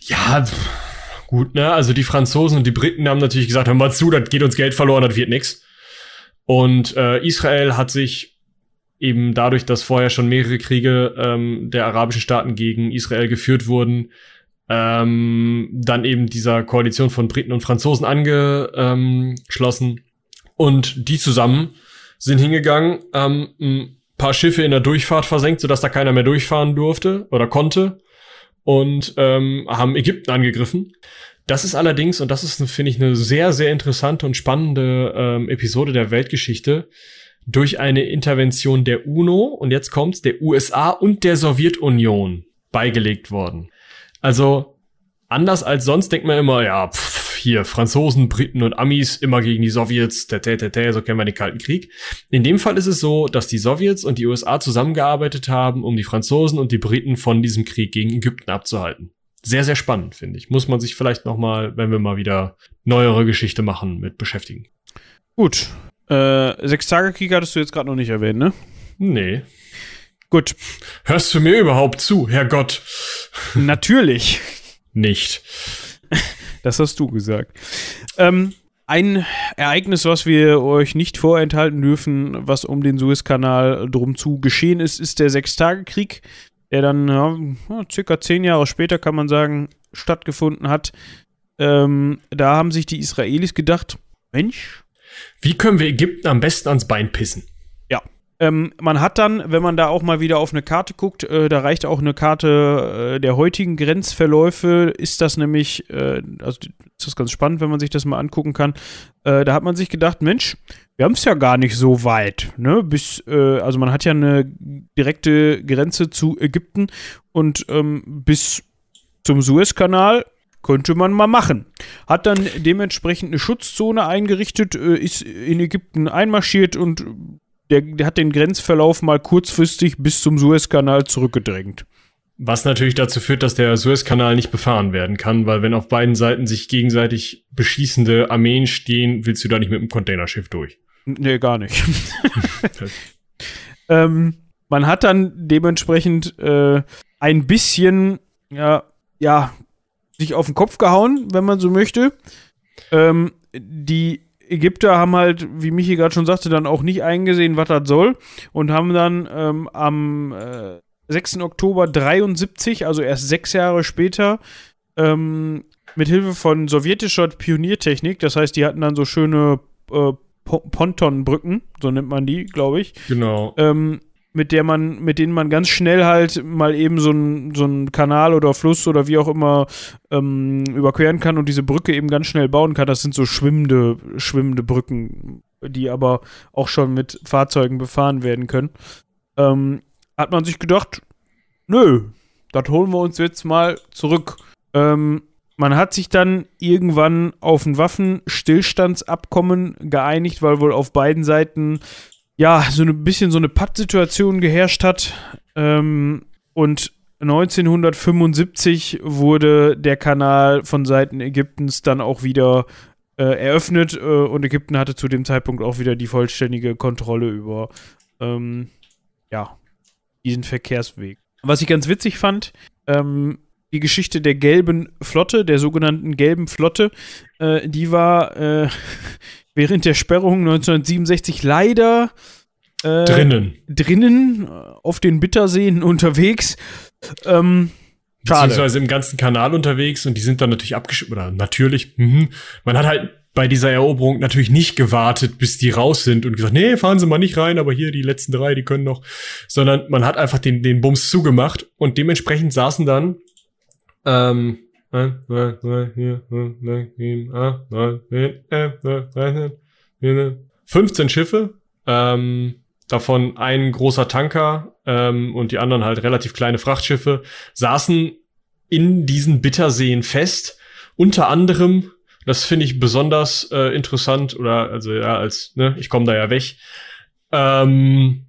Ja, gut, ne? Also die Franzosen und die Briten haben natürlich gesagt, hör mal zu, das geht uns Geld verloren, das wird nix. Und äh, Israel hat sich eben dadurch, dass vorher schon mehrere Kriege ähm, der arabischen Staaten gegen Israel geführt wurden, ähm, dann eben dieser Koalition von Briten und Franzosen angeschlossen. Und die zusammen sind hingegangen, ähm, paar Schiffe in der Durchfahrt versenkt, sodass da keiner mehr durchfahren durfte oder konnte und ähm, haben Ägypten angegriffen. Das ist allerdings, und das ist, finde ich, eine sehr, sehr interessante und spannende ähm, Episode der Weltgeschichte, durch eine Intervention der UNO und jetzt kommt's, der USA und der Sowjetunion beigelegt worden. Also anders als sonst denkt man immer, ja, pff, hier Franzosen, Briten und Amis immer gegen die Sowjets, tete, so kennen wir den Kalten Krieg. In dem Fall ist es so, dass die Sowjets und die USA zusammengearbeitet haben, um die Franzosen und die Briten von diesem Krieg gegen Ägypten abzuhalten. Sehr, sehr spannend, finde ich. Muss man sich vielleicht noch mal, wenn wir mal wieder neuere Geschichte machen, mit beschäftigen. Gut. Äh, Sechs-Tage-Krieg hattest du jetzt gerade noch nicht erwähnt, ne? Nee. Gut. Hörst du mir überhaupt zu, Herrgott? Natürlich. Nicht. Das hast du gesagt. Ähm, ein Ereignis, was wir euch nicht vorenthalten dürfen, was um den Suezkanal drum zu geschehen ist, ist der Sechstagekrieg, der dann ja, circa zehn Jahre später, kann man sagen, stattgefunden hat. Ähm, da haben sich die Israelis gedacht, Mensch. Wie können wir Ägypten am besten ans Bein pissen? Ähm, man hat dann, wenn man da auch mal wieder auf eine Karte guckt, äh, da reicht auch eine Karte äh, der heutigen Grenzverläufe, ist das nämlich, äh, also ist das ganz spannend, wenn man sich das mal angucken kann. Äh, da hat man sich gedacht, Mensch, wir haben es ja gar nicht so weit, ne? Bis, äh, also man hat ja eine direkte Grenze zu Ägypten und ähm, bis zum Suezkanal könnte man mal machen. Hat dann dementsprechend eine Schutzzone eingerichtet, äh, ist in Ägypten einmarschiert und der, der hat den Grenzverlauf mal kurzfristig bis zum Suezkanal zurückgedrängt. Was natürlich dazu führt, dass der Suezkanal nicht befahren werden kann, weil wenn auf beiden Seiten sich gegenseitig beschießende Armeen stehen, willst du da nicht mit einem Containerschiff durch. Nee, gar nicht. <laughs> ähm, man hat dann dementsprechend äh, ein bisschen, ja, ja, sich auf den Kopf gehauen, wenn man so möchte. Ähm, die Ägypter haben halt, wie Michi gerade schon sagte, dann auch nicht eingesehen, was das soll und haben dann ähm, am äh, 6. Oktober 73, also erst sechs Jahre später, ähm, mit Hilfe von sowjetischer Pioniertechnik, das heißt, die hatten dann so schöne äh, Pontonbrücken, so nennt man die, glaube ich. Genau. Ähm, mit der man, mit denen man ganz schnell halt mal eben so einen so Kanal oder Fluss oder wie auch immer ähm, überqueren kann und diese Brücke eben ganz schnell bauen kann. Das sind so schwimmende, schwimmende Brücken, die aber auch schon mit Fahrzeugen befahren werden können. Ähm, hat man sich gedacht, nö, das holen wir uns jetzt mal zurück. Ähm, man hat sich dann irgendwann auf ein Waffenstillstandsabkommen geeinigt, weil wohl auf beiden Seiten ja, so ein bisschen so eine Pattsituation geherrscht hat. Ähm, und 1975 wurde der Kanal von Seiten Ägyptens dann auch wieder äh, eröffnet äh, und Ägypten hatte zu dem Zeitpunkt auch wieder die vollständige Kontrolle über ähm, ja, diesen Verkehrsweg. Was ich ganz witzig fand, ähm, die Geschichte der gelben Flotte, der sogenannten gelben Flotte, äh, die war äh, <laughs> während der Sperrung 1967 leider äh, drinnen. Drinnen äh, auf den Bitterseen unterwegs. Ähm, schade. Beziehungsweise im ganzen Kanal unterwegs und die sind dann natürlich abgeschüttet. Oder natürlich, mh. man hat halt bei dieser Eroberung natürlich nicht gewartet, bis die raus sind und gesagt, nee, fahren Sie mal nicht rein, aber hier die letzten drei, die können noch. Sondern man hat einfach den, den Bums zugemacht und dementsprechend saßen dann ähm, 15 Schiffe, ähm, davon ein großer Tanker ähm, und die anderen halt relativ kleine Frachtschiffe, saßen in diesen Bitterseen fest. Unter anderem, das finde ich besonders äh, interessant, oder also ja, als, ne, ich komme da ja weg, ähm,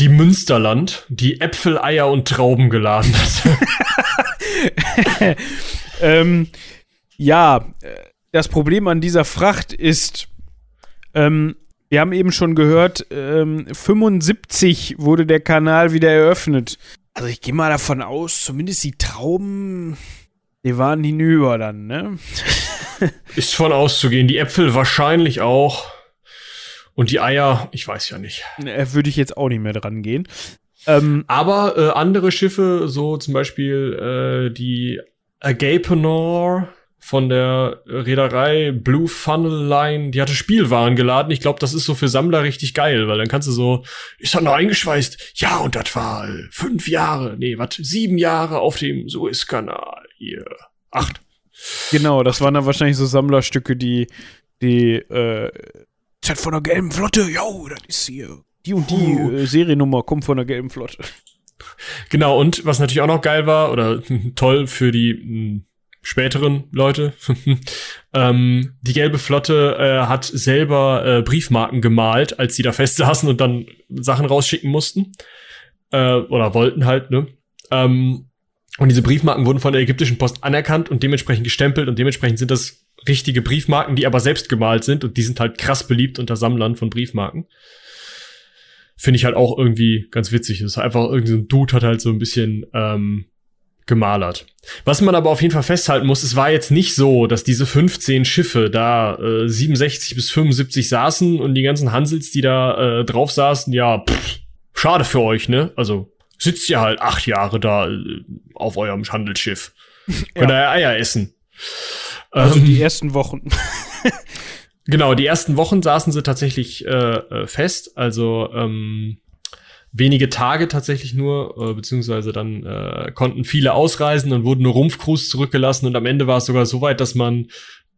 die Münsterland, die Äpfel, Eier und Trauben geladen hat. <laughs> <laughs> <laughs> ähm, ja, das Problem an dieser Fracht ist, ähm, wir haben eben schon gehört, ähm, 75 wurde der Kanal wieder eröffnet. Also ich gehe mal davon aus, zumindest die Trauben, die waren hinüber dann, ne? <laughs> ist von auszugehen. Die Äpfel wahrscheinlich auch. Und die Eier, ich weiß ja nicht. Ne, würde ich jetzt auch nicht mehr dran gehen. Ähm, Aber äh, andere Schiffe, so zum Beispiel äh, die Agapenor von der Reederei Blue Funnel Line, die hatte Spielwaren geladen. Ich glaube, das ist so für Sammler richtig geil, weil dann kannst du so, ist dann noch eingeschweißt? Ja, und das war fünf Jahre, nee, was, sieben Jahre auf dem Suezkanal. Hier, acht. Genau, das waren dann wahrscheinlich so Sammlerstücke, die, die, äh, Z von der gelben Flotte, yo, das ist hier die und die uh. äh, Seriennummer kommt von der gelben Flotte. Genau, und was natürlich auch noch geil war, oder <laughs> toll für die hm, späteren Leute, <laughs> ähm, die gelbe Flotte äh, hat selber äh, Briefmarken gemalt, als sie da fest saßen und dann Sachen rausschicken mussten. Äh, oder wollten halt, ne? Ähm, und diese Briefmarken wurden von der ägyptischen Post anerkannt und dementsprechend gestempelt und dementsprechend sind das richtige Briefmarken, die aber selbst gemalt sind und die sind halt krass beliebt unter Sammlern von Briefmarken finde ich halt auch irgendwie ganz witzig. Das ist einfach irgendwie so ein Dude hat halt so ein bisschen ähm, gemalert. Was man aber auf jeden Fall festhalten muss, es war jetzt nicht so, dass diese 15 Schiffe da äh, 67 bis 75 saßen und die ganzen Hansels, die da äh, drauf saßen, ja, pff, schade für euch, ne? Also sitzt ihr halt acht Jahre da äh, auf eurem Handelsschiff. <laughs> Könnt ihr ja Eier essen. Also ähm, die ersten Wochen. <laughs> Genau, die ersten Wochen saßen sie tatsächlich äh, äh, fest, also ähm, wenige Tage tatsächlich nur, äh, beziehungsweise dann äh, konnten viele ausreisen und wurden nur Rumpfcrews zurückgelassen und am Ende war es sogar so weit, dass man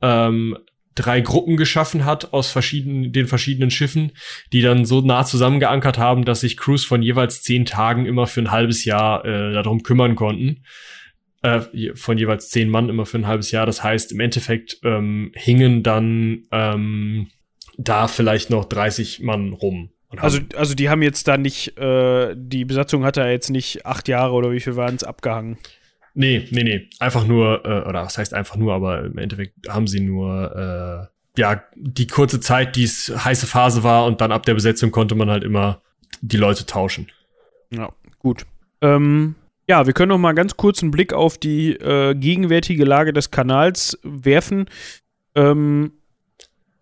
ähm, drei Gruppen geschaffen hat aus verschiedenen, den verschiedenen Schiffen, die dann so nah zusammengeankert haben, dass sich Crews von jeweils zehn Tagen immer für ein halbes Jahr äh, darum kümmern konnten äh, von jeweils zehn Mann immer für ein halbes Jahr. Das heißt, im Endeffekt ähm, hingen dann ähm, da vielleicht noch 30 Mann rum. Also, also die haben jetzt da nicht, äh, die Besatzung hat da jetzt nicht acht Jahre oder wie viel waren es abgehangen? Nee, nee, nee. Einfach nur, äh, oder was heißt einfach nur, aber im Endeffekt haben sie nur ja, die kurze Zeit, die es heiße Phase war und dann ab der Besetzung konnte man halt immer die Leute tauschen. Ja, gut. Ähm, ja, wir können noch mal ganz kurz einen Blick auf die äh, gegenwärtige Lage des Kanals werfen. Ähm,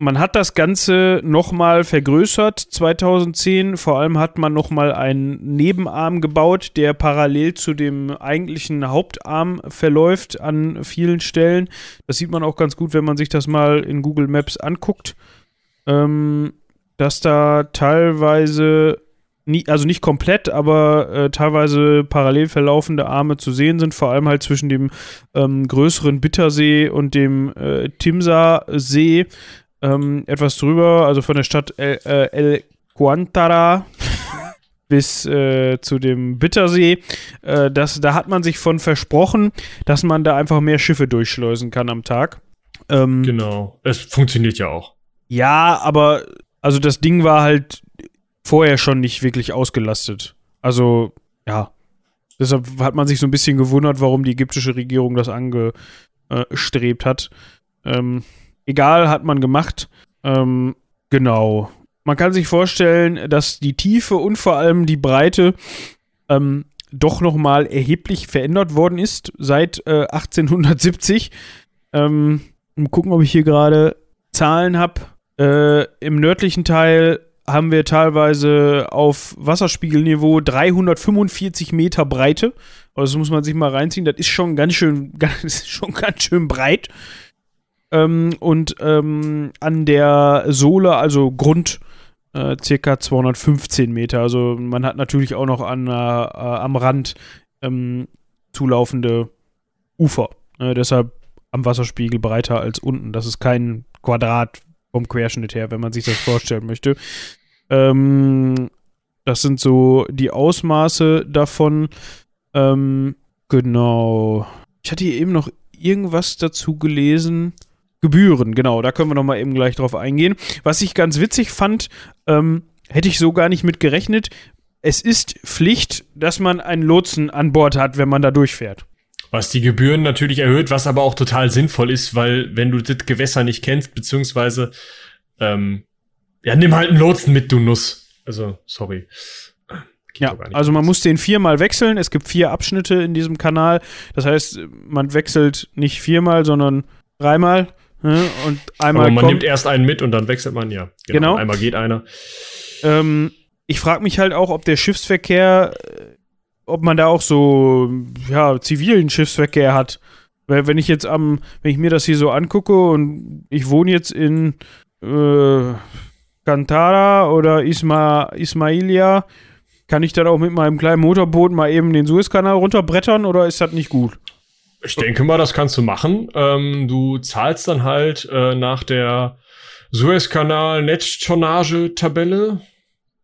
man hat das Ganze nochmal vergrößert 2010. Vor allem hat man nochmal einen Nebenarm gebaut, der parallel zu dem eigentlichen Hauptarm verläuft an vielen Stellen. Das sieht man auch ganz gut, wenn man sich das mal in Google Maps anguckt. Ähm, dass da teilweise, nie, also nicht komplett, aber äh, teilweise parallel verlaufende Arme zu sehen sind, vor allem halt zwischen dem ähm, größeren Bittersee und dem äh, Timsa-See ähm, etwas drüber, also von der Stadt El, äh, El Guantara <laughs> bis äh, zu dem Bittersee. Äh, das, da hat man sich von versprochen, dass man da einfach mehr Schiffe durchschleusen kann am Tag. Ähm, genau, es funktioniert ja auch. Ja, aber also das Ding war halt vorher schon nicht wirklich ausgelastet. Also, ja. Deshalb hat man sich so ein bisschen gewundert, warum die ägyptische Regierung das angestrebt hat. Ähm, egal, hat man gemacht. Ähm, genau. Man kann sich vorstellen, dass die Tiefe und vor allem die Breite ähm, doch nochmal erheblich verändert worden ist seit äh, 1870. Ähm, mal gucken, ob ich hier gerade Zahlen habe. Äh, Im nördlichen Teil haben wir teilweise auf Wasserspiegelniveau 345 Meter Breite. Also das muss man sich mal reinziehen. Das ist schon ganz schön, <laughs> ganz, schon ganz schön breit ähm, und ähm, an der Sohle, also Grund, äh, circa 215 Meter. Also man hat natürlich auch noch an, äh, am Rand ähm, zulaufende Ufer. Äh, deshalb am Wasserspiegel breiter als unten. Das ist kein Quadrat vom Querschnitt her, wenn man sich das vorstellen möchte. Ähm, das sind so die Ausmaße davon. Ähm, genau. Ich hatte hier eben noch irgendwas dazu gelesen. Gebühren, genau, da können wir nochmal eben gleich drauf eingehen. Was ich ganz witzig fand, ähm, hätte ich so gar nicht mit gerechnet. Es ist Pflicht, dass man einen Lotsen an Bord hat, wenn man da durchfährt. Was die Gebühren natürlich erhöht, was aber auch total sinnvoll ist, weil wenn du das Gewässer nicht kennst, beziehungsweise ähm, ja, nimm halt einen Lotsen mit, du Nuss. Also, sorry. ja, also man muss den viermal wechseln. Es gibt vier Abschnitte in diesem Kanal. Das heißt, man wechselt nicht viermal, sondern dreimal. Ne? Und einmal. Aber man kommt, nimmt erst einen mit und dann wechselt man, ja. Genau. genau. Einmal geht einer. Ähm, ich frage mich halt auch, ob der Schiffsverkehr, äh, ob man da auch so, ja, zivilen Schiffsverkehr hat. Weil wenn ich jetzt am, wenn ich mir das hier so angucke und ich wohne jetzt in äh, Kantara oder Isma, Ismailia, kann ich dann auch mit meinem kleinen Motorboot mal eben den Suezkanal runterbrettern oder ist das nicht gut? Ich denke mal, das kannst du machen. Ähm, du zahlst dann halt äh, nach der Suezkanal Netztonnage-Tabelle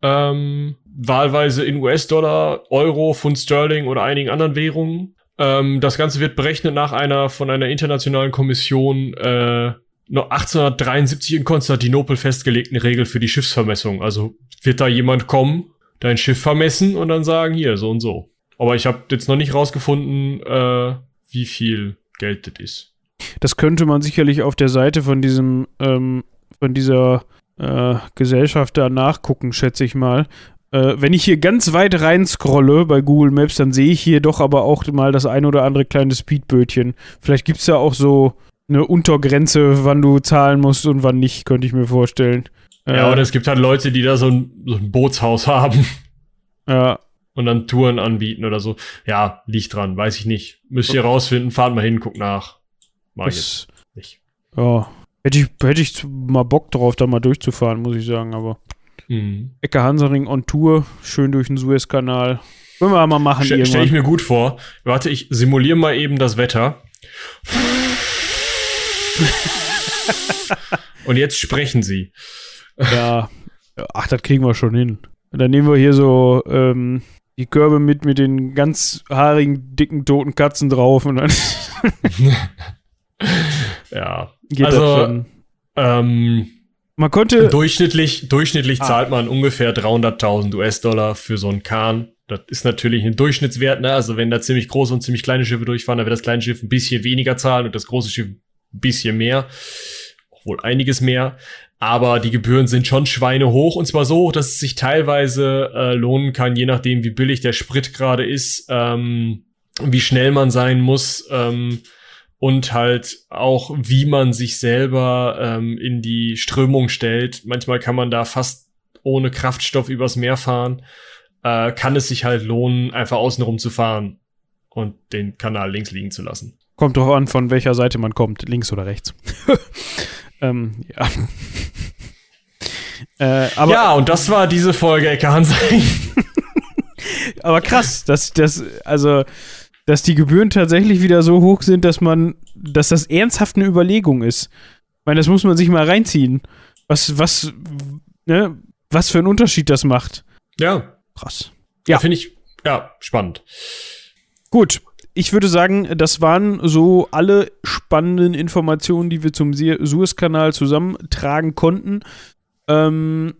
ähm, wahlweise in US-Dollar, Euro, Pfund Sterling oder einigen anderen Währungen. Ähm, das Ganze wird berechnet nach einer von einer internationalen Kommission äh, noch 1873 in Konstantinopel festgelegten Regel für die Schiffsvermessung. Also wird da jemand kommen, dein Schiff vermessen und dann sagen, hier, so und so. Aber ich habe jetzt noch nicht rausgefunden, äh, wie viel Geld das ist. Das könnte man sicherlich auf der Seite von diesem, ähm, von dieser äh, Gesellschaft da nachgucken, schätze ich mal. Äh, wenn ich hier ganz weit rein scrolle bei Google Maps, dann sehe ich hier doch aber auch mal das ein oder andere kleine Speedbötchen. Vielleicht gibt es da auch so eine Untergrenze, wann du zahlen musst und wann nicht, könnte ich mir vorstellen. Ja, äh, oder es gibt halt Leute, die da so ein, so ein Bootshaus <laughs> haben. Ja, und dann Touren anbieten oder so. Ja, liegt dran, weiß ich nicht. Müsst ihr rausfinden, fahrt mal hin, guckt nach. Mach ich jetzt nicht. Ja, hätte ich, hätte ich mal Bock drauf, da mal durchzufahren, muss ich sagen, aber. Mhm. Ecke Hansaring on Tour, schön durch den Suezkanal. Können wir mal machen. Stell, stell ich mir gut vor. Warte, ich simuliere mal eben das Wetter. Und jetzt sprechen sie. Ja, ach, das kriegen wir schon hin. Dann nehmen wir hier so ähm, die Körbe mit mit den ganz haarigen, dicken, toten Katzen drauf und dann. <laughs> ja. Geht also, ähm, man konnte. Durchschnittlich, durchschnittlich ah. zahlt man ungefähr 300.000 US-Dollar für so einen Kahn. Das ist natürlich ein Durchschnittswert, ne? Also, wenn da ziemlich große und ziemlich kleine Schiffe durchfahren, dann wird das kleine Schiff ein bisschen weniger zahlen und das große Schiff ein bisschen mehr. wohl einiges mehr. Aber die Gebühren sind schon schweinehoch und zwar so hoch, dass es sich teilweise äh, lohnen kann, je nachdem, wie billig der Sprit gerade ist, ähm, wie schnell man sein muss ähm, und halt auch, wie man sich selber ähm, in die Strömung stellt. Manchmal kann man da fast ohne Kraftstoff übers Meer fahren. Äh, kann es sich halt lohnen, einfach außenrum zu fahren und den Kanal links liegen zu lassen. Kommt doch an, von welcher Seite man kommt, links oder rechts. <laughs> ähm, ja. <laughs> äh, aber, ja, und das war diese Folge, Ecke Hansein. <laughs> aber krass, dass, dass, also, dass die Gebühren tatsächlich wieder so hoch sind, dass man, dass das ernsthaft eine Überlegung ist. Ich meine, das muss man sich mal reinziehen. Was, was, ne, was für einen Unterschied das macht. Ja. Krass. Ja, ja finde ich, ja, spannend. Gut, ich würde sagen, das waren so alle spannenden Informationen, die wir zum Suezkanal zusammentragen konnten. Ähm,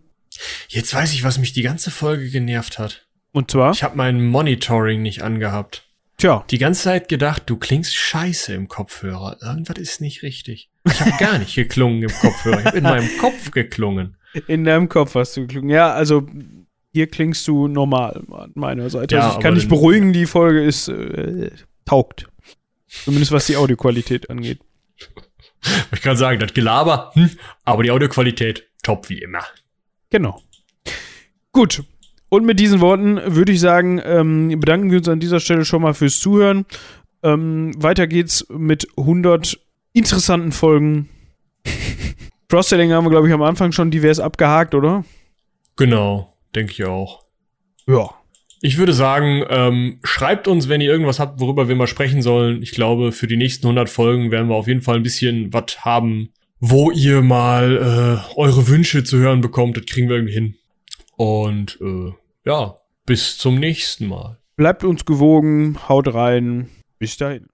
Jetzt weiß ich, was mich die ganze Folge genervt hat. Und zwar? Ich habe mein Monitoring nicht angehabt. Tja. Die ganze Zeit gedacht, du klingst scheiße im Kopfhörer. Irgendwas ist nicht richtig. Ich habe gar nicht geklungen im Kopfhörer. Ich habe in meinem Kopf geklungen. In deinem Kopf hast du geklungen. Ja, also hier klingst du normal an meiner Seite. Ja, also ich kann dich beruhigen, die Folge ist äh, taugt. Zumindest was die Audioqualität angeht. Ich kann sagen, das Gelaber, hm, aber die Audioqualität top wie immer. Genau. Gut. Und mit diesen Worten würde ich sagen, ähm, bedanken wir uns an dieser Stelle schon mal fürs Zuhören. Ähm, weiter geht's mit 100 interessanten Folgen. <laughs> Cross-Selling haben wir, glaube ich, am Anfang schon divers abgehakt, oder? Genau. Denke ich auch. Ja. Ich würde sagen, ähm, schreibt uns, wenn ihr irgendwas habt, worüber wir mal sprechen sollen. Ich glaube, für die nächsten 100 Folgen werden wir auf jeden Fall ein bisschen was haben, wo ihr mal äh, eure Wünsche zu hören bekommt. Das kriegen wir irgendwie hin. Und äh, ja, bis zum nächsten Mal. Bleibt uns gewogen, haut rein. Bis dahin.